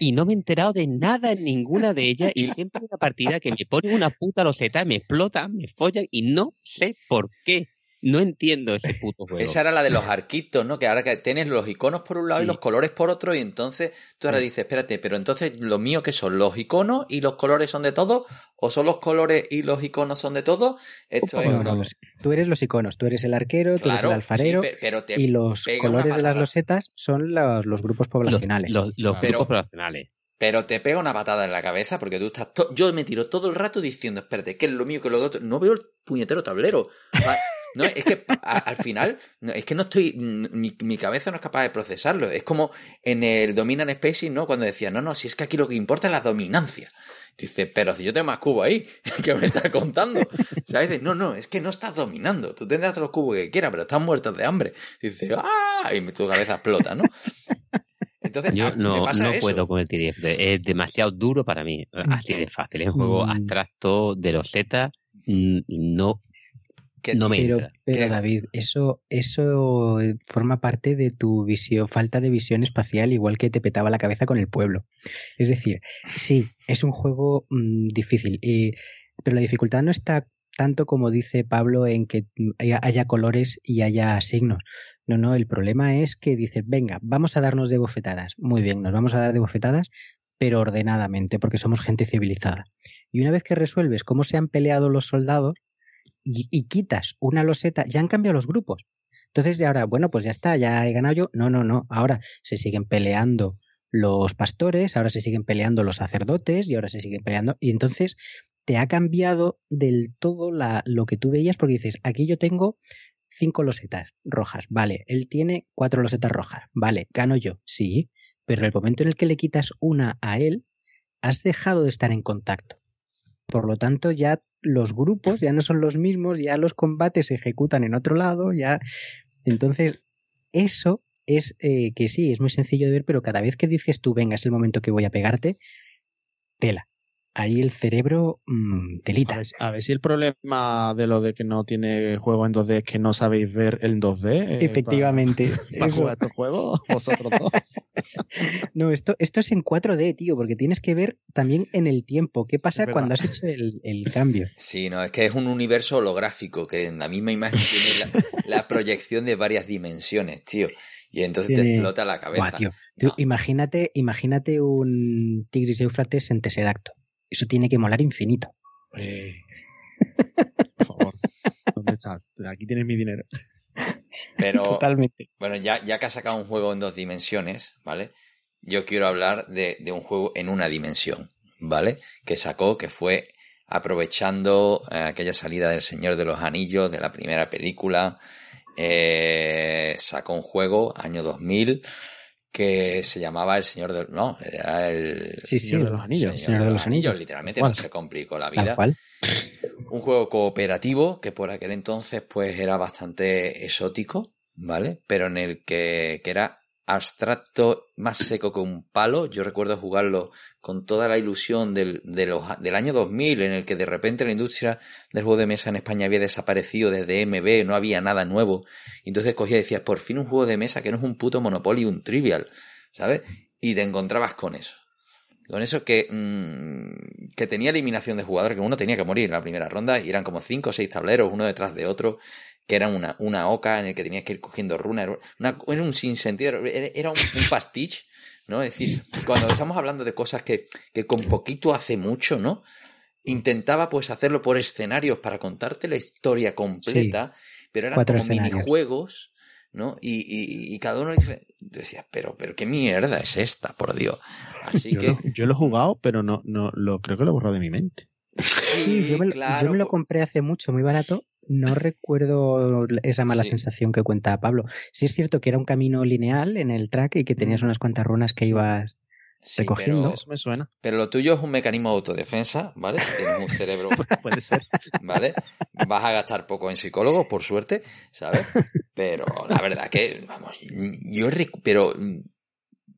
y no me he enterado de nada en ninguna de ellas. Y siempre hay una partida que me pone una puta loseta, me explota, me follan y no sé por qué. No entiendo ese puto juego. Esa era la de los arquitos, ¿no? Que ahora que tienes los iconos por un lado y los colores por otro, y entonces tú ahora dices, espérate, pero entonces lo mío que son los iconos y los colores son de todo, o son los colores y los iconos son de todo. Esto es... Tú eres los iconos, tú eres el arquero, tú eres el alfarero, y los colores de las losetas son los, grupos poblacionales. Los, grupos poblacionales. Pero te pega una patada en la cabeza porque tú estás. Yo me tiro todo el rato diciendo, espérate, ¿qué es lo mío que lo otro? No veo el puñetero tablero. No, es que al final, es que no estoy, mi, cabeza no es capaz de procesarlo. Es como en el Dominan Species, ¿no? Cuando decía, no, no, si es que aquí lo que importa es la dominancia. Dice, pero si yo tengo más cubos ahí, [laughs] ¿qué me estás contando? ¿Sabes? No, no, es que no estás dominando. Tú tendrás todos los cubos que quieras, pero están muertos de hambre. Dice, ¡ah! Y tu cabeza explota, ¿no? Entonces, yo no, no puedo con el TDF. Es demasiado duro para mí. Así de fácil. Es un juego mm. abstracto de los Z. Mm, no no me pero, pero David, eso, eso forma parte de tu visión, falta de visión espacial, igual que te petaba la cabeza con el pueblo. Es decir, sí, es un juego mm, difícil, y, pero la dificultad no está tanto como dice Pablo en que haya, colores y haya signos. No, no, el problema es que dices, venga, vamos a darnos de bofetadas. Muy bien, nos vamos a dar de bofetadas, pero ordenadamente, porque somos gente civilizada. Y una vez que resuelves cómo se han peleado los soldados, y, quitas una loseta, ya han cambiado los grupos. Entonces, de ahora, bueno, pues ya está, ya he ganado yo. No, no, no. Ahora se siguen peleando los pastores, ahora se siguen peleando los sacerdotes y ahora se siguen peleando. Y entonces te ha cambiado del todo la, lo que tú veías porque dices, aquí yo tengo cinco losetas rojas, vale, él tiene cuatro losetas rojas, vale, gano yo, sí, pero el momento en el que le quitas una a él, has dejado de estar en contacto. Por lo tanto, ya los grupos ya no son los mismos, ya los combates se ejecutan en otro lado, ya. Entonces, eso es eh, que sí, es muy sencillo de ver, pero cada vez que dices tú, venga, es el momento que voy a pegarte, tela. Ahí el cerebro mmm, telita. A ver, si el problema de lo de que no tiene juego en 2D es que no sabéis ver en 2D. Eh, Efectivamente. Para, jugar estos juegos, vosotros dos. [laughs] No, esto, esto es en 4D, tío, porque tienes que ver también en el tiempo. ¿Qué pasa cuando has hecho el, cambio? Sí, no, es que es un universo holográfico que en la misma imagen tiene la, [laughs] proyección de varias dimensiones, tío. Y entonces te explota la cabeza. tío. imagínate, imagínate un Tigris Eufrates en Tesseracto. Eso tiene que molar infinito. por favor, ¿dónde estás? Aquí tienes mi dinero. [laughs] Pero, Totalmente. Bueno, ya, ya que ha sacado un juego en dos dimensiones, ¿vale? Yo quiero hablar de, un juego en una dimensión, ¿vale? Que sacó, que fue aprovechando eh, aquella salida del Señor de los Anillos, de la primera película. Eh, sacó un juego, año 2000, que se llamaba El Señor de No, era el Señor de los Anillos. Señor, de, los, Anillos. Literalmente no se complicó la vida. Un juego cooperativo que por aquel entonces pues era bastante exótico, ¿vale? Pero en el que, que era abstracto, más seco que un palo. Yo recuerdo jugarlo con toda la ilusión del, de los, del año 2000, en el que de repente la industria del juego de mesa en España había desaparecido desde MB, no había nada nuevo. Entonces cogía y decías, por fin un juego de mesa que no es un puto Monopoly, un Trivial, ¿sabes? Y te encontrabas con eso. Con eso que, mmm, que tenía eliminación de jugadores, que uno tenía que morir en la primera ronda, y eran como cinco o seis tableros, uno detrás de otro, que era una, una oca en el que tenías que ir cogiendo runas, era, un sinsentido, era un, pastiche, ¿no? Es decir, cuando estamos hablando de cosas que, que con poquito hace mucho, ¿no? Intentaba pues hacerlo por escenarios para contarte la historia completa, pero eran como minijuegos, ¿no? Y, y, cada uno dice, decía, pero, pero qué mierda es esta, por Dios. Así yo que... Lo, yo lo he jugado, pero no, no, lo, creo que lo he borrado de mi mente. Sí, yo me, yo me, lo compré hace mucho, muy barato, no recuerdo esa mala sensación que cuenta Pablo. Sí es cierto que era un camino lineal en el track y que tenías unas cuantas runas que ibas recogiendo. Pero, me suena. Pero lo tuyo es un mecanismo de autodefensa, ¿vale? Tienes un cerebro. [laughs] Puede ser. ¿Vale? Vas a gastar poco en psicólogos, por suerte, ¿sabes? Pero la verdad que, vamos, yo. Pero.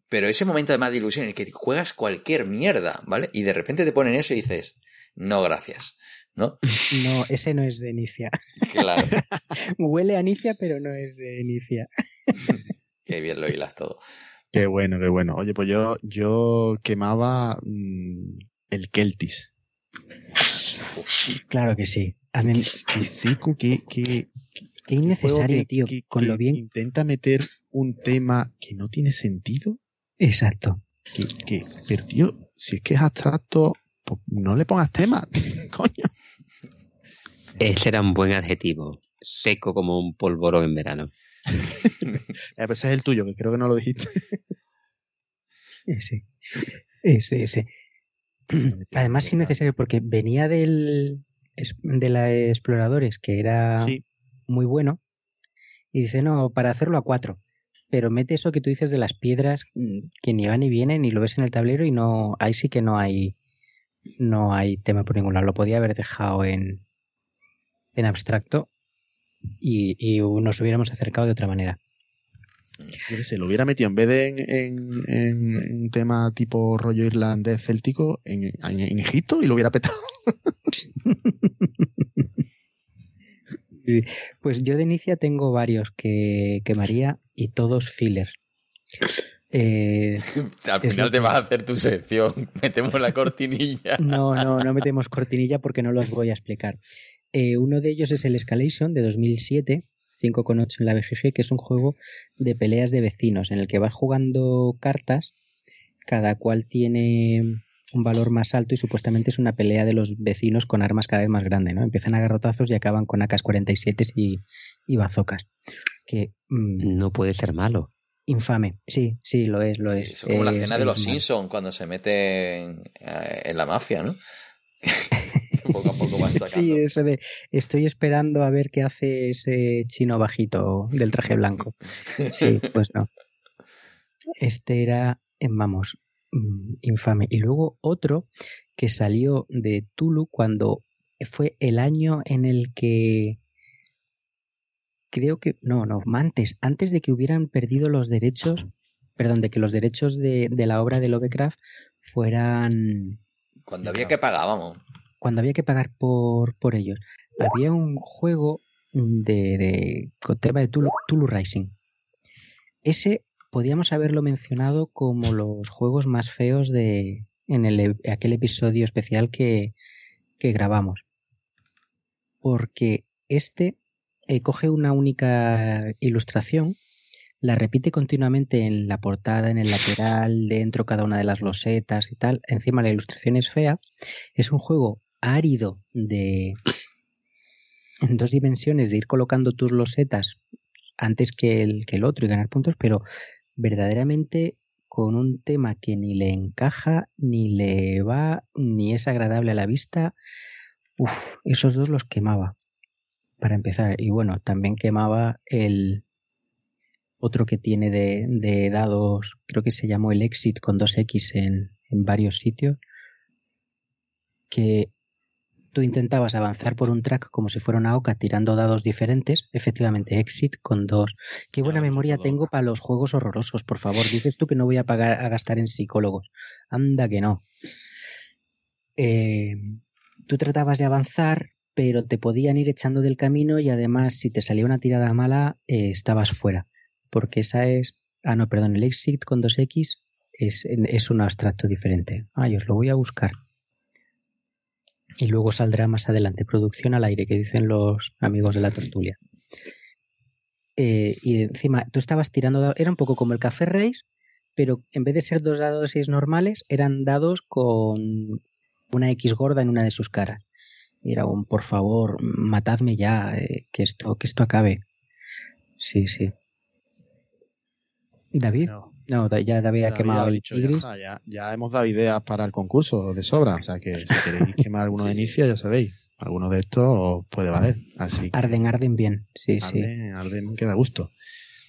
Pero ese momento de más de ilusión en el que juegas cualquier mierda, ¿vale? Y de repente te ponen eso y dices, no, gracias. ¿No? No, ese no es de Inicia. Claro. [laughs] Huele a Inicia, pero no es de Inicia. [laughs] qué bien lo hilas todo. Qué bueno, qué bueno. Oye, pues yo, yo quemaba mm, el Keltis. Claro que sí. A mí... sí, que, que, Qué innecesario, tío. con lo bien. Intenta meter un tema que no tiene sentido. Exacto. Que, que, pero tío, si es que es abstracto, pues no le pongas tema, [laughs] coño. Ese era un buen adjetivo. Seco como un polvorón en verano. [laughs] a veces es el tuyo, que creo que no lo dijiste. Sí. [laughs] Ese, ese. [clears throat] Además, innecesario, porque venía del de la Exploradores, que era muy bueno, y dice, no, para hacerlo a cuatro. Pero mete eso que tú dices de las piedras mm, que ni van ni vienen y lo ves en el tablero y no, ahí sí que no hay, no hay tema por ningún lado. Lo podía haber dejado en, en abstracto y, y nos hubiéramos acercado de otra manera. Se lo hubiera metido en vez de en, un tema tipo rollo irlandés céltico en, en, Egipto y lo hubiera petado. [laughs] Pues yo de inicia tengo varios que quemaría y todos filler. Eh, [laughs] Al final te vas a hacer tu sección. [laughs] Metemos la cortinilla. No, no, no metemos cortinilla porque no los voy a explicar. Eh, uno de ellos es el Escalation de 2007, 5,8 en la BGG, que es un juego de peleas de vecinos en el que vas jugando cartas, cada cual tiene un valor más alto y supuestamente es una pelea de los vecinos con armas cada vez más grandes, ¿no? Empiezan a garrotazos y acaban con AK-47 y, y bazocas. Que, mm, no puede ser malo. Infame, sí, sí, lo es, lo es. Es como la escena de los Simpsons cuando se meten eh, en, la mafia, ¿no? [laughs] poco a poco van [laughs] sacando. Sí, eso de estoy esperando a ver qué hace ese chino bajito del traje blanco. [laughs] Sí, pues no. Este era, vamos, mm, infame. Y luego otro que salió de Tulu cuando fue el año en el que creo que, no, no, antes, antes de que hubieran perdido los derechos, perdón, de que los derechos de, la obra de Lovecraft fueran... Cuando había que pagar, vamos. Cuando había que pagar por, por ellos. Había un juego de, de con de Tulu, Rising. Ese podíamos haberlo mencionado como los juegos más feos de en el, aquel episodio especial que, que grabamos. Porque este eh, coge una única ilustración, la repite continuamente en la portada, en el lateral, dentro cada una de las losetas y tal. Encima la ilustración es fea. Es un juego árido de en dos dimensiones de ir colocando tus losetas antes que el, que el otro y ganar puntos, pero verdaderamente con un tema que ni le encaja, ni le va, ni es agradable a la vista. Uf, esos dos los quemaba para empezar. Y bueno, también quemaba el otro que tiene de, dados, creo que se llamó el Exit con 2X en, en varios sitios, que tú intentabas avanzar por un track como si fuera una oca tirando dados diferentes, efectivamente Exit con dos. Qué buena memoria tengo para los juegos horrorosos, por favor. Dices tú que no voy a pagar a gastar en psicólogos. Anda que no. Eh, tú tratabas de avanzar pero te podían ir echando del camino y además si te salía una tirada mala eh, estabas fuera, porque esa es, ah no, perdón, el exit con 2x es, es un abstracto diferente. Ay, os lo voy a buscar. Y luego saldrá más adelante, producción al aire, que dicen los amigos de la tertulia. Eh, y encima, tú estabas tirando, era un poco como el Café Race, pero en vez de ser dos dados 6 normales, eran dados con una X gorda en una de sus caras. Era un, por favor, matadme ya, eh, que, esto, que esto acabe. Sí, sí. ¿David? Ya David ha quemado dicho, ya, ya, hemos dado ideas para el concurso de sobra. O sea que si queréis quemar alguno de inicio, ya sabéis. Alguno de estos puede valer. Así arden, arden bien. Sí, sí. Arden, queda gusto.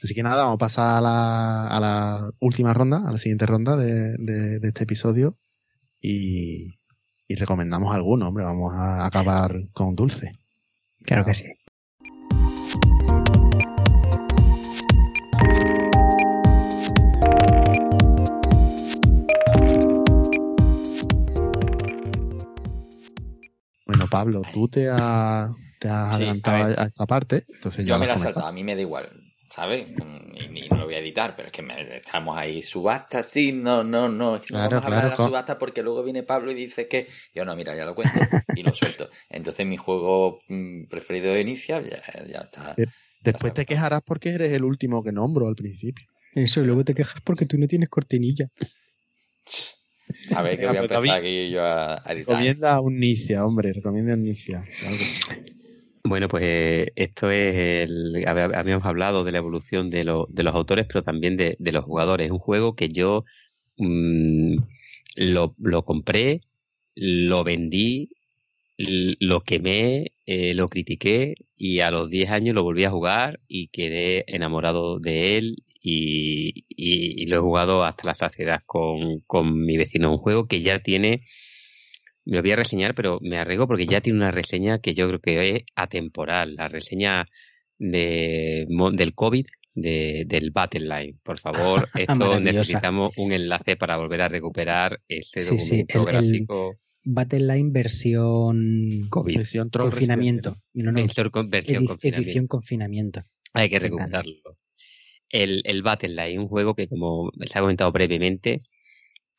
Así que nada, vamos a pasar a la, a la última ronda, a la siguiente ronda de, de este episodio. Y, y recomendamos alguno, hombre, vamos a acabar con dulce. Claro que sí. Pablo, tú te, has adelantado a, esta parte. Entonces yo me la he saltado, a mí me da igual. ¿sabes? Y, no lo voy a editar, pero es que estamos ahí, subasta, sí, no, no, no, vamos a hablar de la subasta porque luego viene Pablo y dice que, yo no, mira, ya lo cuento y lo suelto. Entonces mi juego mm, preferido de inicial ya, está. después te quejarás porque eres el último que nombro al principio. Eso, y luego te quejas porque tú no tienes cortinilla. A ver, que voy a pues, empezar aquí yo a, editar. Recomienda un Nicia, hombre, recomienda un Nicia. Bueno, pues esto es el. Habíamos hablado de la evolución de, de los autores, pero también de, los jugadores. Es un juego que yo mm, lo, lo, compré, lo vendí, lo quemé, eh, lo critiqué y a los 10 años lo volví a jugar y quedé enamorado de él y, y, lo he jugado hasta la saciedad con, con mi vecino. Un juego que ya tiene me lo voy a reseñar, pero me arriesgo porque ya tiene una reseña que yo creo que es atemporal, la reseña de, del COVID de, del Battle Line. Por favor, [laughs] esto necesitamos un enlace para volver a recuperar ese documento gráfico. Battle Line versión COVID. Versión confinamiento. No, no, Versión confinamiento. edición confinamiento. Hay que recuperarlo. El, el Battle Line, un juego que, como se ha comentado previamente,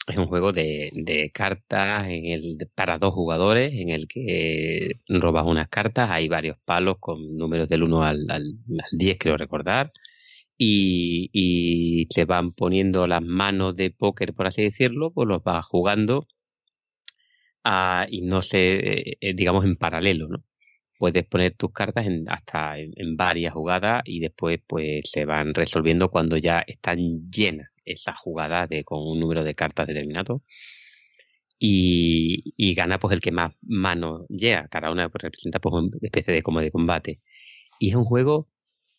es un juego de, de cartas en el, para dos jugadores en el que robas unas cartas. Hay varios palos con números del 1 al, al, al 10, creo recordar. Y, y se van poniendo las manos de póker, por así decirlo, pues los vas jugando ah, y no sé, eh, digamos en paralelo, ¿no? Puedes poner tus cartas en, hasta en, varias jugadas y después pues se van resolviendo cuando ya están llenas esas jugadas de, con un número de cartas determinado. Y, y gana pues el que más manos llega cada una representa pues una especie de como de combate. Y es un juego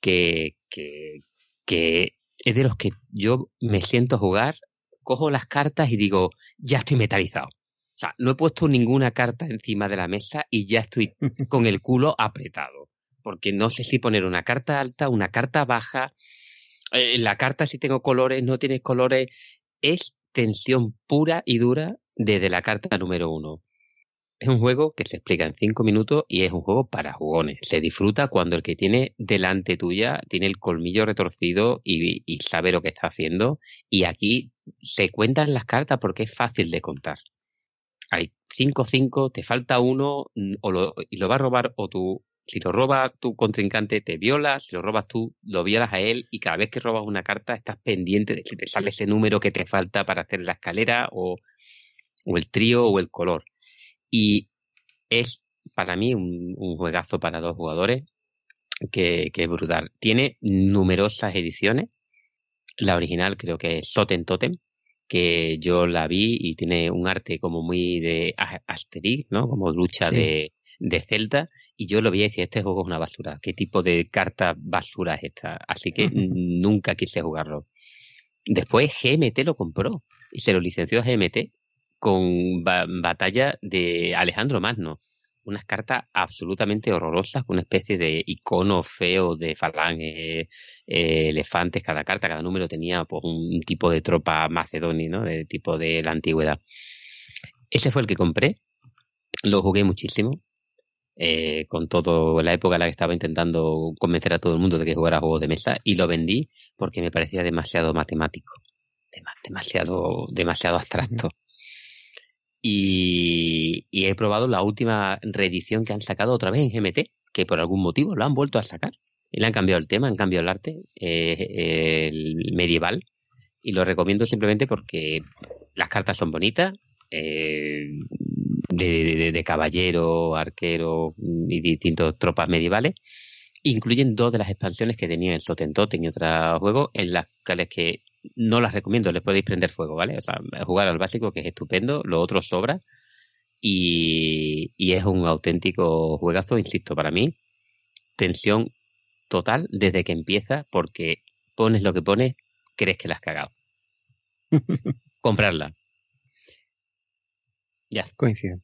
que, que, que es de los que yo me siento a jugar cojo las cartas y digo ya estoy metalizado o sea, no he puesto ninguna carta encima de la mesa y ya estoy [laughs] con el culo apretado. Porque no sé si poner una carta alta, una carta baja. Eh, la carta si tengo colores, no tienes colores. Es tensión pura y dura desde la carta número uno. Es un juego que se explica en cinco minutos y es un juego para jugones. Se disfruta cuando el que tiene delante tuya tiene el colmillo retorcido y, y sabe lo que está haciendo. Y aquí se cuentan las cartas porque es fácil de contar hay 5-5, te falta uno mm, o lo, y lo va a robar o tú, si lo roba tu contrincante te viola, si lo robas tú lo violas a él y cada vez que robas una carta estás pendiente de si te sale ese número que te falta para hacer la escalera o, o el trío o el color. Y es para mí un, un juegazo para dos jugadores que, que es brutal. Tiene numerosas ediciones. La original creo que es Soten Totem, que yo la vi y tiene un arte como muy de Asterix, ¿no? Como lucha Sí. de, de Celta. Y yo lo vi y decía, este juego es una basura. ¿Qué tipo de carta basura es esta? Así que nunca quise jugarlo. Después GMT lo compró y se lo licenció a GMT con ba- batalla de Alejandro Magno. Unas cartas absolutamente horrorosas, con una especie de icono feo de falange, eh, elefantes, cada carta, cada número tenía pues, un tipo de tropa macedonia, ¿no? De tipo de la antigüedad. Ese fue el que compré. Lo jugué muchísimo. eh, con todo la época en la que estaba intentando convencer a todo el mundo de que jugara juegos de mesa y lo vendí porque me parecía demasiado matemático, dema- demasiado, demasiado abstracto. Y, he probado la última reedición que han sacado otra vez en GMT, que por algún motivo lo han vuelto a sacar. Y le han cambiado el tema, han cambiado el arte, eh, el medieval. Y lo recomiendo simplemente porque las cartas son bonitas, eh, de, de- de caballero, arquero y distintas tropas medievales. Incluyen dos de las expansiones que tenía el Sotentoten y otro juego, en las cuales que no las recomiendo, les podéis prender fuego, ¿vale? O sea, jugar al básico, que es estupendo, lo otro sobra. Y, y es un auténtico juegazo, insisto, para mí. Tensión total desde que empieza, porque pones lo que pones, crees que la has cagado. [laughs] Comprarla. Ya. Coincido.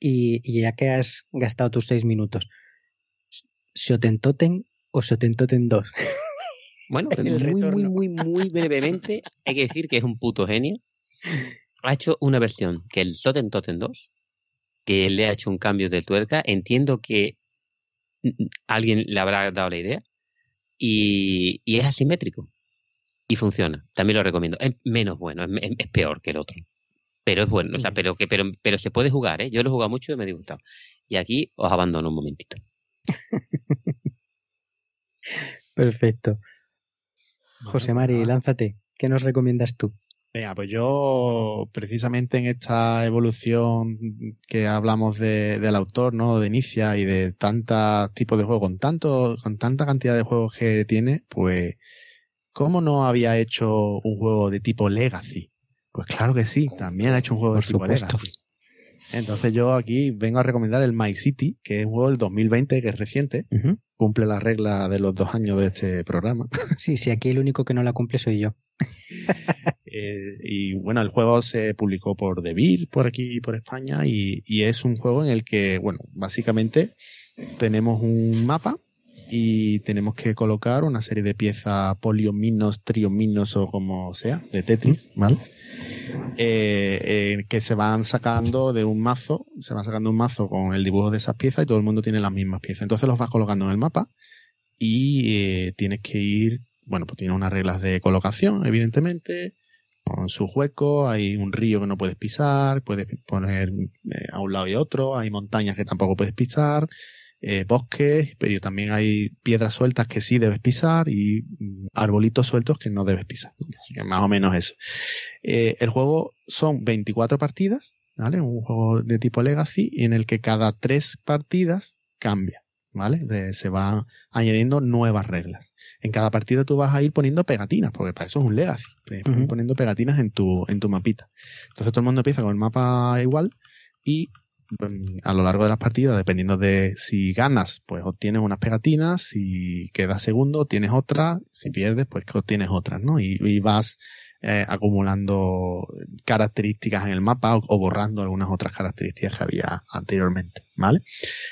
Y, y ya que has gastado tus seis minutos, ¿Shotentoten o Shotentoten 2? Bueno, muy, muy, muy, muy brevemente, [laughs] hay que decir que es un puto genio. Ha hecho una versión que el Soten Totem 2, que le ha hecho un cambio de tuerca. Entiendo que mm, alguien le habrá dado la idea. Y, y es asimétrico. Y funciona. También lo recomiendo. Es menos bueno, es, peor que el otro. Pero es bueno, o sea, Mm. pero que pero, pero se puede jugar, ¿eh? Yo lo he jugado mucho y me ha disgustado. Y aquí os abandono un momentito. [laughs] Perfecto. José Mari, Bueno, lánzate. ¿Qué nos recomiendas tú? Venga, pues yo, precisamente en esta evolución que hablamos de, del autor, ¿no? De Inicia y de tantos tipos de juegos, con tanto, con tanta cantidad de juegos que tiene, pues, ¿cómo no había hecho un juego de tipo Legacy? Pues claro que sí, también ha hecho un juego Por de tipo supuesto. Legacy. Entonces yo aquí vengo a recomendar el My City, que es un juego del 2020, que es reciente. Cumple la regla de los dos años de este programa. [laughs] Sí, sí, aquí el único que no la cumple soy yo. [laughs] Eh, y bueno, el juego se publicó por Devir, por aquí, por España, y, y es un juego en el que, bueno, básicamente tenemos un mapa y tenemos que colocar una serie de piezas poliominos, triominos o como sea, de Tetris, ¿vale? Eh, eh, que se van sacando de un mazo, se va sacando un mazo con el dibujo de esas piezas y todo el mundo tiene las mismas piezas. Entonces los vas colocando en el mapa y eh, tienes que ir, bueno, pues tiene unas reglas de colocación, evidentemente, con sus huecos, hay un río que no puedes pisar, puedes poner a un lado y otro, hay montañas que tampoco puedes pisar, eh, bosques, pero también hay piedras sueltas que sí debes pisar y mm, arbolitos sueltos que no debes pisar. Así que más o menos eso. Eh, el juego son 24 partidas, ¿vale? Un juego de tipo Legacy en el que cada tres partidas cambia, ¿vale? se van añadiendo nuevas reglas. En cada partida tú vas a ir poniendo pegatinas, porque para eso es un Legacy. poniendo pegatinas en tu, en tu mapita. Entonces todo el mundo empieza con el mapa igual y a lo largo de las partidas, dependiendo de si ganas, pues obtienes unas pegatinas, si quedas segundo, tienes otras, si pierdes, pues obtienes otras, ¿no? Y, vas eh, acumulando características en el mapa o, borrando algunas otras características que había anteriormente, ¿vale?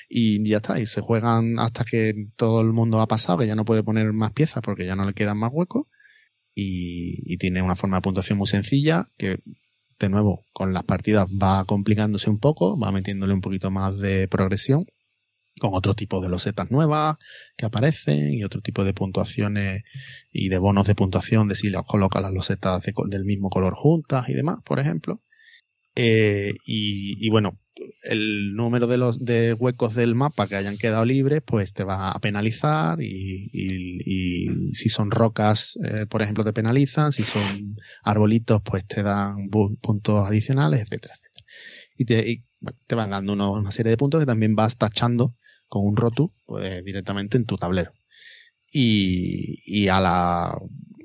Y ya está, y se juegan hasta que todo el mundo ha pasado, que ya no puede poner más piezas porque ya no le quedan más huecos. Y tiene una forma de puntuación muy sencilla que de nuevo, con las partidas va complicándose un poco, va metiéndole un poquito más de progresión, con otro tipo de losetas nuevas que aparecen y otro tipo de puntuaciones y de bonos de puntuación de si los colocas las losetas del mismo color juntas y demás, por ejemplo. Eh, y, bueno, el número de los de huecos del mapa que hayan quedado libres, pues te va a penalizar y, si son rocas, eh, por ejemplo, te penalizan, si son arbolitos, pues te dan puntos adicionales, etcétera, etcétera. Y te, te van dando una serie de puntos que también vas tachando con un rotu pues, directamente en tu tablero. Y, y a la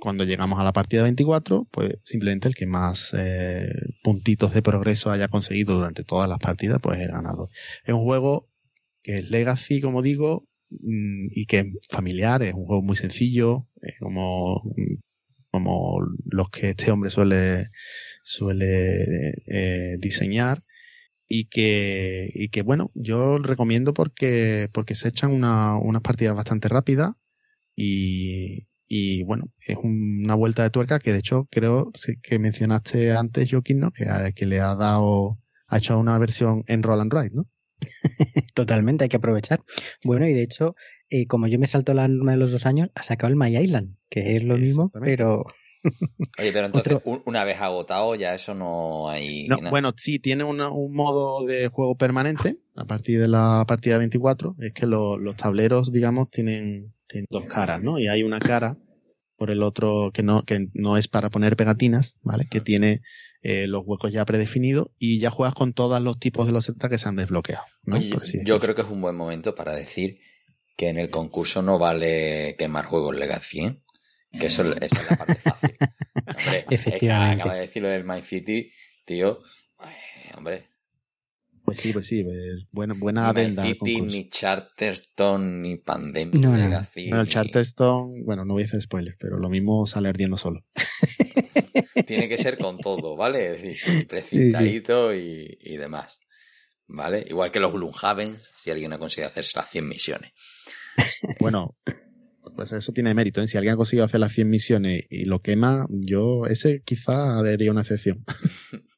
cuando llegamos a la partida 24, pues simplemente el que más eh, puntitos de progreso haya conseguido durante todas las partidas, pues es ganador. Es un juego que es Legacy, como digo, mm, y que es familiar, es un juego muy sencillo, como, como los que este hombre suele, suele eh, diseñar y que, y que bueno, yo recomiendo porque, porque se echan una, unas partidas bastante rápidas y, y bueno, es una vuelta de tuerca que de hecho creo que mencionaste antes, Joaquín, ¿no? Que, que le ha dado, ha hecho una versión en Roll and Ride, ¿no? [laughs] Totalmente, hay que aprovechar. Bueno, y de hecho, eh, como yo me salto la norma de los dos años, ha sacado el My Island, que es lo mismo, pero... [laughs] Oye, pero [laughs] entonces, una vez agotado, ya eso no hay. No, bueno, sí, tiene un modo de juego permanente a partir de la partida 24. Es que los tableros, digamos, tienen tiene dos caras, ¿no? Y hay una cara por el otro que no, que no es para poner pegatinas, ¿vale? Que tiene eh, los huecos ya predefinidos y ya juegas con todos los tipos de los losetas que se han desbloqueado. ¿no? yo creo que es un buen momento para decir que en el concurso no vale quemar juegos Legacy, ¿eh? Que eso, es la parte fácil. [laughs] Hombre, Efectivamente. acaba de decirlo del My City, tío. hombre, pues sí, pues sí, pues buena, buena ni adenda. City, ni Charterstone, ni Pandemic no, Bueno, el Charterstone, bueno, no voy a hacer spoilers, pero lo mismo sale ardiendo solo. [laughs] Tiene que ser con todo, ¿vale? Es decir, precipitadito Y, y, demás. ¿Vale? Igual que los Gloomhaven, si alguien ha conseguido hacerse las 100 misiones. [laughs] Bueno, pues eso tiene mérito. ¿eh? Si alguien ha conseguido hacer las 100 misiones y lo quema, yo, ese quizá haría una excepción. [laughs]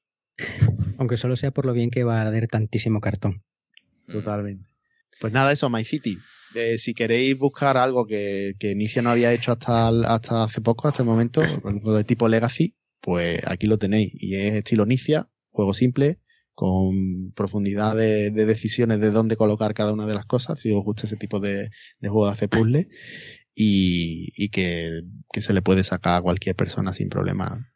Aunque solo sea por lo bien que va a dar tantísimo cartón. Totalmente. Pues nada, eso, My City. Eh, si queréis buscar algo que, que Inicia no había hecho hasta, hasta hace poco, hasta el momento, [coughs] algo de tipo Legacy, pues aquí lo tenéis. Y es estilo Inicia, juego simple, con profundidad de, decisiones de dónde colocar cada una de las cosas, si os gusta ese tipo de, de juego de hacer puzzle y, que, se le puede sacar a cualquier persona sin problema,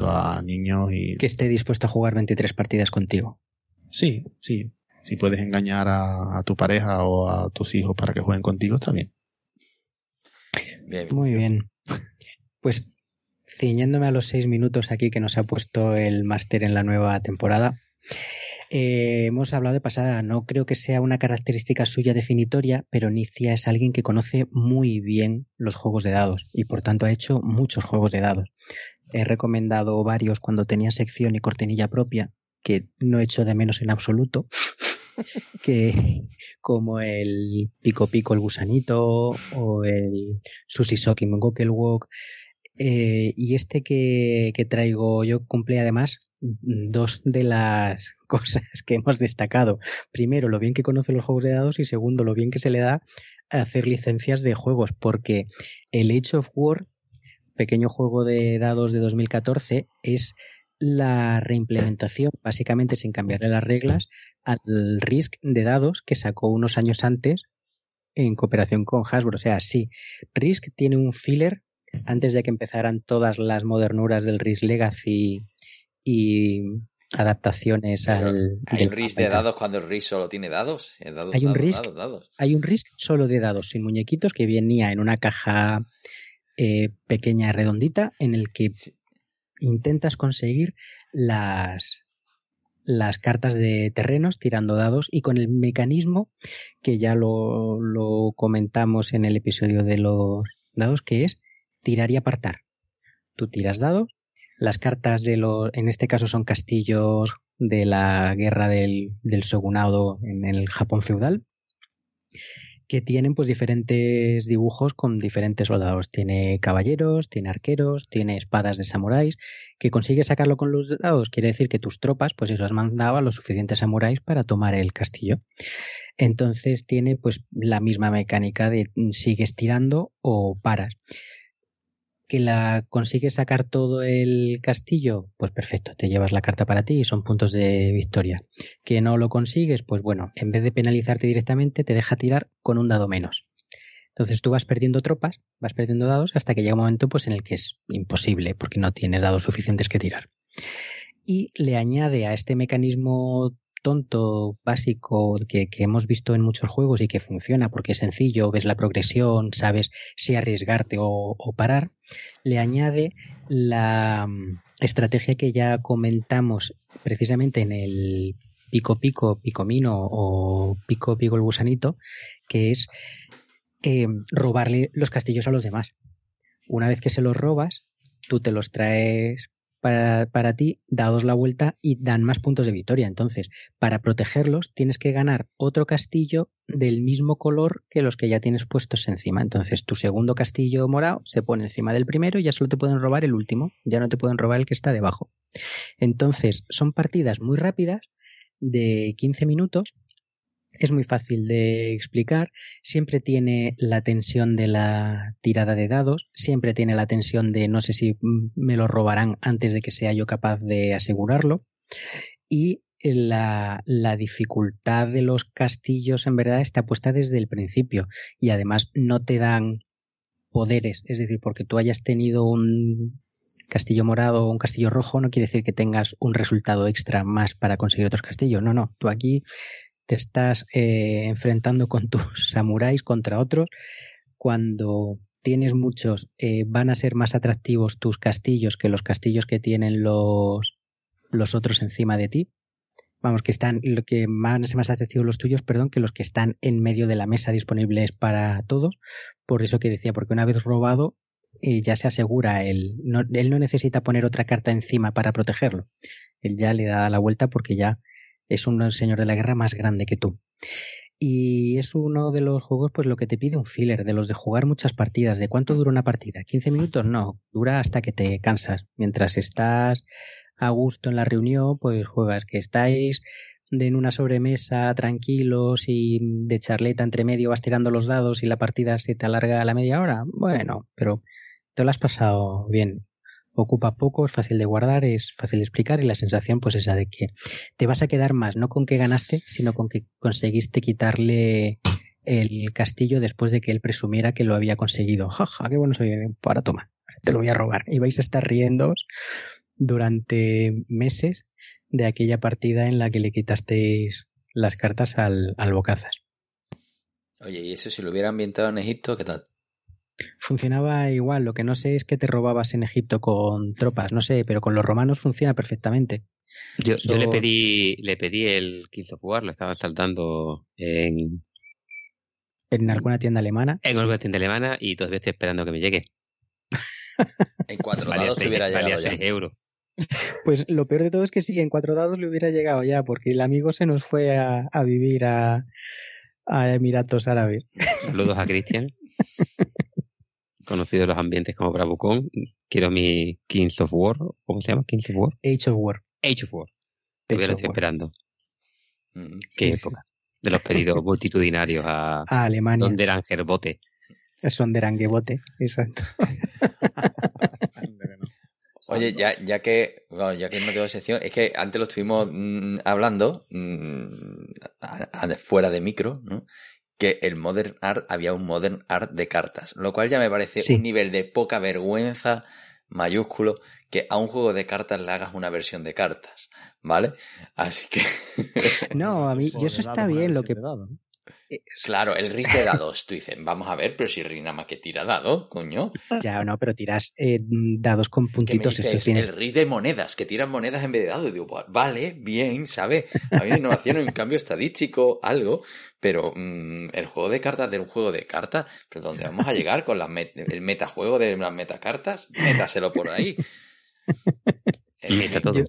o a niños y... Que esté dispuesto a jugar 23 partidas contigo. Sí, sí. Si puedes engañar a, tu pareja o a tus hijos para que jueguen contigo, está bien. Muy bien. Pues ciñéndome a los seis minutos aquí que nos ha puesto el máster en la nueva temporada, eh, hemos hablado de pasada, no creo que sea una característica suya definitoria, pero Nicia es alguien que conoce muy bien los juegos de dados y por tanto ha hecho muchos juegos de dados. He recomendado varios cuando tenía sección y cortinilla propia, que no he hecho de menos en absoluto. [laughs] que como el Pico Pico el gusanito o el Susisoki Mongokel Walk. Eh, y este que, que traigo yo cumple además dos de las [laughs] cosas que hemos destacado. Primero, lo bien que conoce los juegos de dados y segundo, lo bien que se le da a hacer licencias de juegos, porque el Age of War, pequeño juego de dados de 2014, es la reimplementación, básicamente sin cambiarle las reglas, al Risk de dados que sacó unos años antes en cooperación con Hasbro. O sea, sí, Risk tiene un filler antes de que empezaran todas las modernuras del Risk Legacy y adaptaciones al. ¿Hay un Risk de dados cuando el Risk solo tiene dados? hay, un Risk, hay un Risk solo de dados, sin muñequitos, que venía en una caja eh, pequeña redondita en el que intentas conseguir las, las cartas de terrenos tirando dados y con el mecanismo que ya lo, lo comentamos en el episodio de los dados, que es tirar y apartar. Tú tiras dados, las cartas de los, en este caso son castillos de la guerra del, del shogunado en el Japón feudal, que tienen pues diferentes dibujos con diferentes soldados. Tiene caballeros, tiene arqueros, tiene espadas de samuráis. Que consigue sacarlo con los dados quiere decir que tus tropas, pues eso has mandado a los suficientes samuráis para tomar el castillo. Entonces tiene pues la misma mecánica de sigues tirando o paras que la consigues sacar todo el castillo, pues perfecto, te llevas la carta para ti y son puntos de victoria. Que no lo consigues, pues bueno, en vez de penalizarte directamente, te deja tirar con un dado menos. Entonces tú vas perdiendo tropas, vas perdiendo dados hasta que llega un momento pues en el que es imposible porque no tienes dados suficientes que tirar. Y le añade a este mecanismo tonto, básico, que, hemos visto en muchos juegos y que funciona porque es sencillo, ves la progresión, sabes si arriesgarte o, parar, le añade la mm, estrategia que ya comentamos precisamente en el pico pico picomino o pico pico el gusanito, que es eh, robarle los castillos a los demás. Una vez que se los robas, tú te los traes para, ti, dados la vuelta y dan más puntos de victoria. Entonces, para protegerlos, tienes que ganar otro castillo del mismo color que los que ya tienes puestos encima. Entonces, tu segundo castillo morado se pone encima del primero y ya solo te pueden robar el último, ya no te pueden robar el que está debajo. Entonces, son partidas muy rápidas de 15 minutos es muy fácil de explicar, siempre tiene la tensión de la tirada de dados, siempre tiene la tensión de no sé si me lo robarán antes de que sea yo capaz de asegurarlo y la, la, dificultad de los castillos en verdad está puesta desde el principio y además no te dan poderes, es decir, porque tú hayas tenido un castillo morado o un castillo rojo no quiere decir que tengas un resultado extra más para conseguir otros castillos, no, no, tú aquí te estás eh, enfrentando con tus [laughs] samuráis contra otros, cuando tienes muchos, eh, van a ser más atractivos tus castillos que los castillos que tienen los, los otros encima de ti. Vamos, que están, lo que van a ser más atractivos los tuyos, perdón, que los que están en medio de la mesa disponibles para todos. Por eso que decía, porque una vez robado, eh, ya se asegura, él no, él no necesita poner otra carta encima para protegerlo. Él ya le da la vuelta porque ya es un señor de la guerra más grande que tú. Y es uno de los juegos, pues lo que te pide un filler, de los de jugar muchas partidas. ¿De cuánto dura una partida? ¿15 minutos? No, dura hasta que te cansas. Mientras estás a gusto en la reunión, pues juegas. Que estáis en una sobremesa tranquilos y de charleta entre medio vas tirando los dados y la partida se te alarga a la media hora. Bueno, pero te lo has pasado bien ocupa poco, es fácil de guardar, es fácil de explicar y la sensación pues esa de que te vas a quedar más no con que ganaste, sino con que conseguiste quitarle el castillo después de que él presumiera que lo había conseguido. Jaja, qué bueno soy, para toma, te lo voy a robar. Y vais a estar riendo durante meses de aquella partida en la que le quitasteis las cartas al, al Bocazas. Oye, ¿y eso si lo hubiera ambientado en Egipto, qué tal? Funcionaba igual. Lo que no sé es que te robabas en Egipto con tropas, no sé, pero con los romanos funciona perfectamente. Yo, yo le pedí le pedí el Kings of War, lo estaban saltando en... ¿En alguna tienda alemana? En alguna tienda alemana y todavía estoy esperando que me llegue. [laughs] en cuatro dados te hubiera llegado valía euros. [laughs] Pues lo peor de todo es que sí, en cuatro dados le hubiera llegado ya, porque el amigo se nos fue a, a vivir a, a Emiratos Árabes. Saludos a Cristian. [laughs] Conocido los ambientes como Bravucon. Quiero mi Kings of War. ¿Cómo se llama? Kings of War. Age of War. Age of War. Age Todavía lo estoy War. esperando. Mm. Qué época. De los pedidos [laughs] multitudinarios a A Alemania. donde eran Gerbote. Son de Ranguebote, exacto. [laughs] Oye, ya, ya que bueno, ya que no tengo sección, es que antes lo estuvimos mm, hablando mm, a- a- fuera de micro, ¿no? Que el Modern Art había un Modern Art de cartas, lo cual ya me parece Sí. un nivel de poca vergüenza mayúsculo que a un juego de cartas le hagas una versión de cartas, ¿vale? Así que [laughs] No, a mí, y eso está bien. Lo que dado, ¿no? Claro, el RIS de dados, tú dices, vamos a ver, pero si RIS nada más que tira dado, coño. ya no, pero tiras eh, dados con puntitos. Esto dices, tienes el RIS de monedas, que tiran monedas en vez de dados. Y digo, "Pues, vale, bien, ¿sabes? Hay una innovación, un cambio estadístico, algo, pero mm, el juego de cartas de un juego de cartas, ¿pero dónde vamos a llegar con las met- el metajuego de las metacartas? Métaselo por ahí. [laughs] Meta todo. Yo-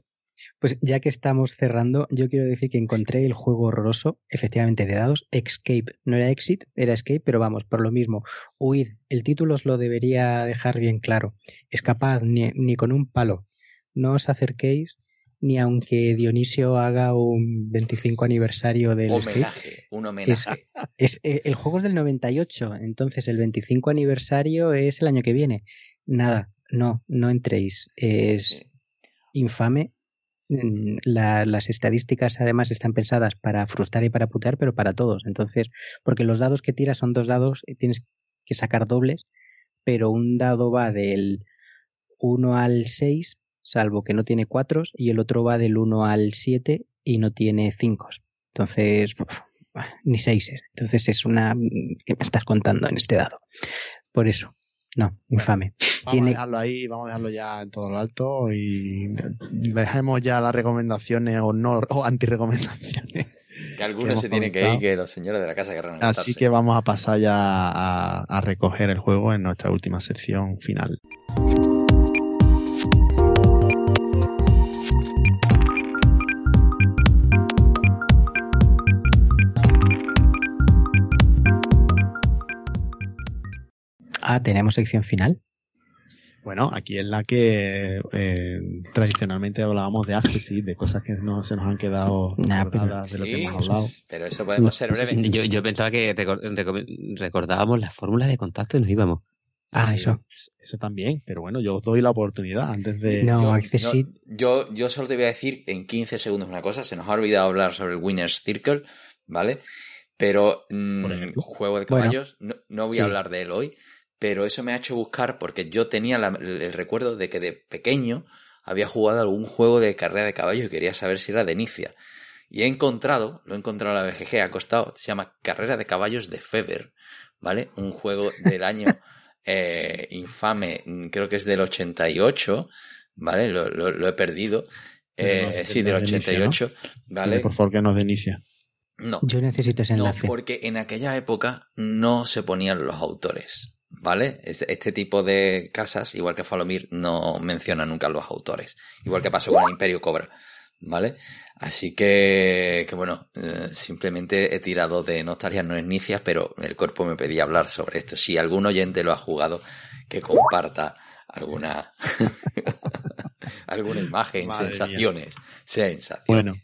Pues ya que estamos cerrando, yo quiero decir que encontré el juego horroroso, efectivamente de dados, Escape. No era Exit, era Escape, pero vamos, por lo mismo. Huid. El título os lo debería dejar bien claro. Escapad ni, ni con un palo. No os acerquéis ni aunque Dionisio haga un 25 aniversario del homenaje, un homenaje. Es, eh, el juego es del 98, entonces el 25 aniversario es el año que viene. Nada, no, no entréis. Es infame. Mm, la- las estadísticas además están pensadas para frustrar y para putear, pero para todos. Entonces, porque los dados que tiras son dos dados, y tienes que sacar dobles, pero un dado va del 1 al 6, salvo que no tiene 4, y el otro va del 1 al 7 y no tiene 5. Entonces, ni 6. Entonces es una... ¿Qué me estás contando en este dado? Por eso, no, infame. Vamos Tiene- a dejarlo ahí, vamos a dejarlo ya en todo lo alto y dejemos ya las recomendaciones o no o antirecomendaciones. Que algunos se tienen que ir, que los señores de la casa querrán Así que vamos a pasar ya a, a recoger el juego en nuestra última sección final. Ah, tenemos sección final. Bueno, aquí es la que eh, tradicionalmente hablábamos de Accessit, de cosas que no se nos han quedado Nah, pero- de lo que hemos hablado. pero eso podemos ser breves. Yo, yo pensaba que recordábamos la fórmula de contacto y nos íbamos. Ah, Sí, eso. Eso también, pero bueno, yo os doy la oportunidad antes de... No, yo, Accessit- no, yo, yo solo te voy a decir en 15 segundos una cosa. Se nos ha olvidado hablar sobre el Winner's Circle, ¿vale? Pero mm, Por ejemplo. juego de Bueno. caballos, no, no voy Sí. a hablar de él hoy, pero eso me ha hecho buscar porque yo tenía la- el recuerdo de que de pequeño había jugado algún juego de carrera de caballos y quería saber si era de Inicia. Y he encontrado, lo he encontrado en la BGG, ha costado, se llama Carrera de Caballos de Feber, ¿vale? Un juego del año [laughs] eh, infame, creo que es del 88, ¿vale? Lo, lo- lo he perdido. No, Eh, sí, de del inicio, 88, ¿vale? Por favor, que nos de inicio. No, Yo necesito ese no, enlace. porque en aquella época no se ponían los autores, ¿vale? Es- Este tipo de casas, igual que Falomir, no menciona nunca los autores. Igual que pasó con el Imperio Cobra, ¿vale? Así que, que bueno, eh, simplemente he tirado de nostalgia, no es nicias, pero el cuerpo me pedía hablar sobre esto. Si algún oyente lo ha jugado, que comparta alguna [laughs] alguna imagen, Madre mía. sensaciones, sensaciones. Bueno,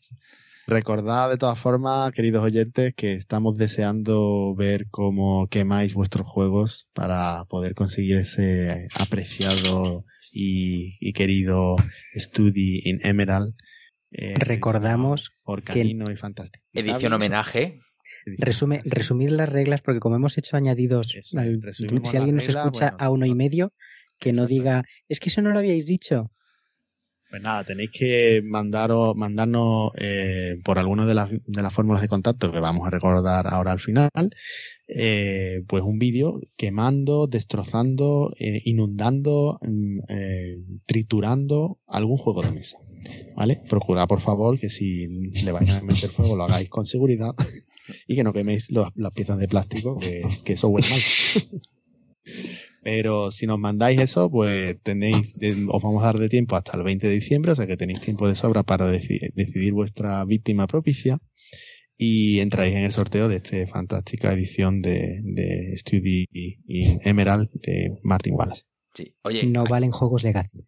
recordad de todas formas, queridos oyentes, que estamos deseando ver cómo quemáis vuestros juegos para poder conseguir ese apreciado y, y querido Study in Emerald. eh, Recordamos por que- Canino y Fantástico. Edición homenaje, Resume, resumir las reglas, porque como hemos hecho añadidos, Eso, al- resumimos si alguien nos escucha bueno, a uno y medio, que no diga, es que eso no lo habíais dicho. Pues nada, tenéis que mandaros, mandarnos eh, por alguna de las, de las fórmulas de contacto que vamos a recordar ahora al final, eh, pues un vídeo quemando, destrozando, eh, inundando, mm, eh, triturando algún juego de mesa. ¿Vale? Procurad por favor que si le vais a meter fuego lo hagáis con seguridad [laughs] y que no queméis las piezas de plástico, que, que eso huele mal. Pero si nos mandáis eso, pues tenéis, os vamos a dar de tiempo hasta el 20 de diciembre, o sea que tenéis tiempo de sobra para decidir vuestra víctima propicia y entráis en el sorteo de esta fantástica edición de, de Study y Emerald de Martin Wallace. Sí. Oye, no valen juegos Legacy.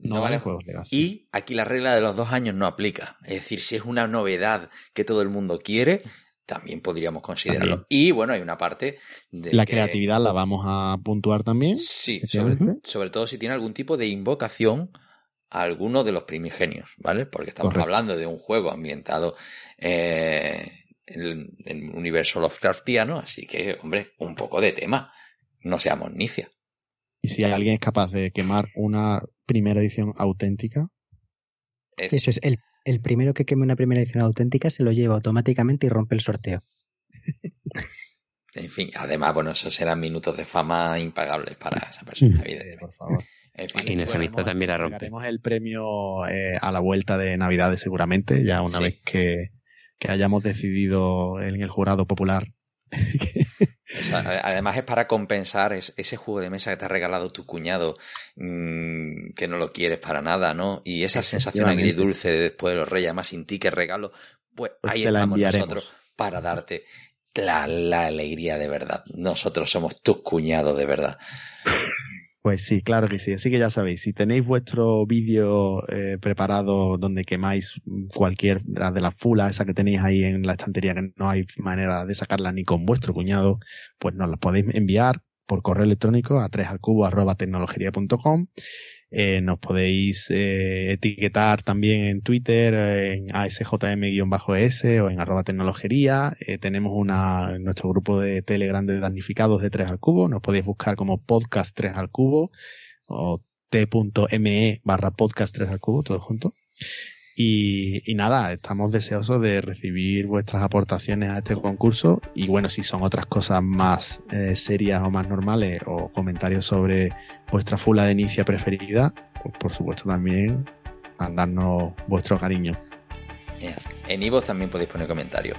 No, valen juegos Legacy. Y aquí la regla de los dos años no aplica. Es decir, si es una novedad que todo el mundo quiere, también podríamos considerarlo. Y bueno, hay una parte de. La creatividad la vamos a puntuar también. Sí, sobre, todo si tiene algún tipo de invocación a alguno de los primigenios, ¿vale? Porque estamos hablando de un juego ambientado eh, en, el universo Lovecraftiano, así que, hombre, un poco de tema. No seamos nicias. Y si alguien es capaz de quemar una primera edición auténtica. Eso es, el, el primero que queme una primera edición auténtica se lo lleva automáticamente y rompe el sorteo. en fin, además, bueno, esos serán minutos de fama impagables para esa persona, evidentemente. Por favor. [laughs] En fin, y necesita también la rompe. el premio eh, a la vuelta de Navidades seguramente, ya una vez que, que hayamos decidido en el jurado popular [laughs] además es para compensar ese juego de mesa que te ha regalado tu cuñado, mm, que no lo quieres para nada, ¿no? Y esa sensación agridulce de después de los reyes, además sin ti que regalo, pues, pues ahí estamos nosotros para darte la, la, alegría de verdad. Nosotros somos tus cuñados de verdad. [laughs] Pues sí, claro que sí. Así que ya sabéis, si tenéis vuestro vídeo eh, preparado donde quemáis cualquier de las fulas, esa que tenéis ahí en la estantería, que no hay manera de sacarla ni con vuestro cuñado, pues nos la podéis enviar por correo electrónico a 3 al cubo arroba eh, nos podéis eh, etiquetar también en Twitter, en ASJM-S o en arroba tecnologería. Eh, tenemos una, nuestro grupo de Telegram de damnificados de 3 al cubo. Nos podéis buscar como podcast 3 al cubo o t.me barra podcast 3 al cubo, todo junto. Y, y, nada, estamos deseosos de recibir vuestras aportaciones a este concurso y bueno, si son otras cosas más eh, serias o más normales o comentarios sobre vuestra fula de inicia preferida, pues por supuesto también mandarnos vuestro cariño. En Ivos también podéis poner comentarios.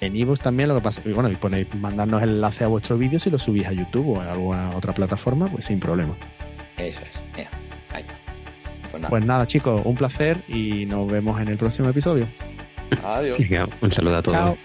En Ivos también lo que pasa es que bueno, y ponéis mandarnos el enlace a vuestro vídeo si lo subís a YouTube o a alguna otra plataforma, pues sin problema. Eso es, ahí está. Pues, pues nada. chicos, un placer y nos vemos en el próximo episodio. Adiós. un saludo a todos. Chao.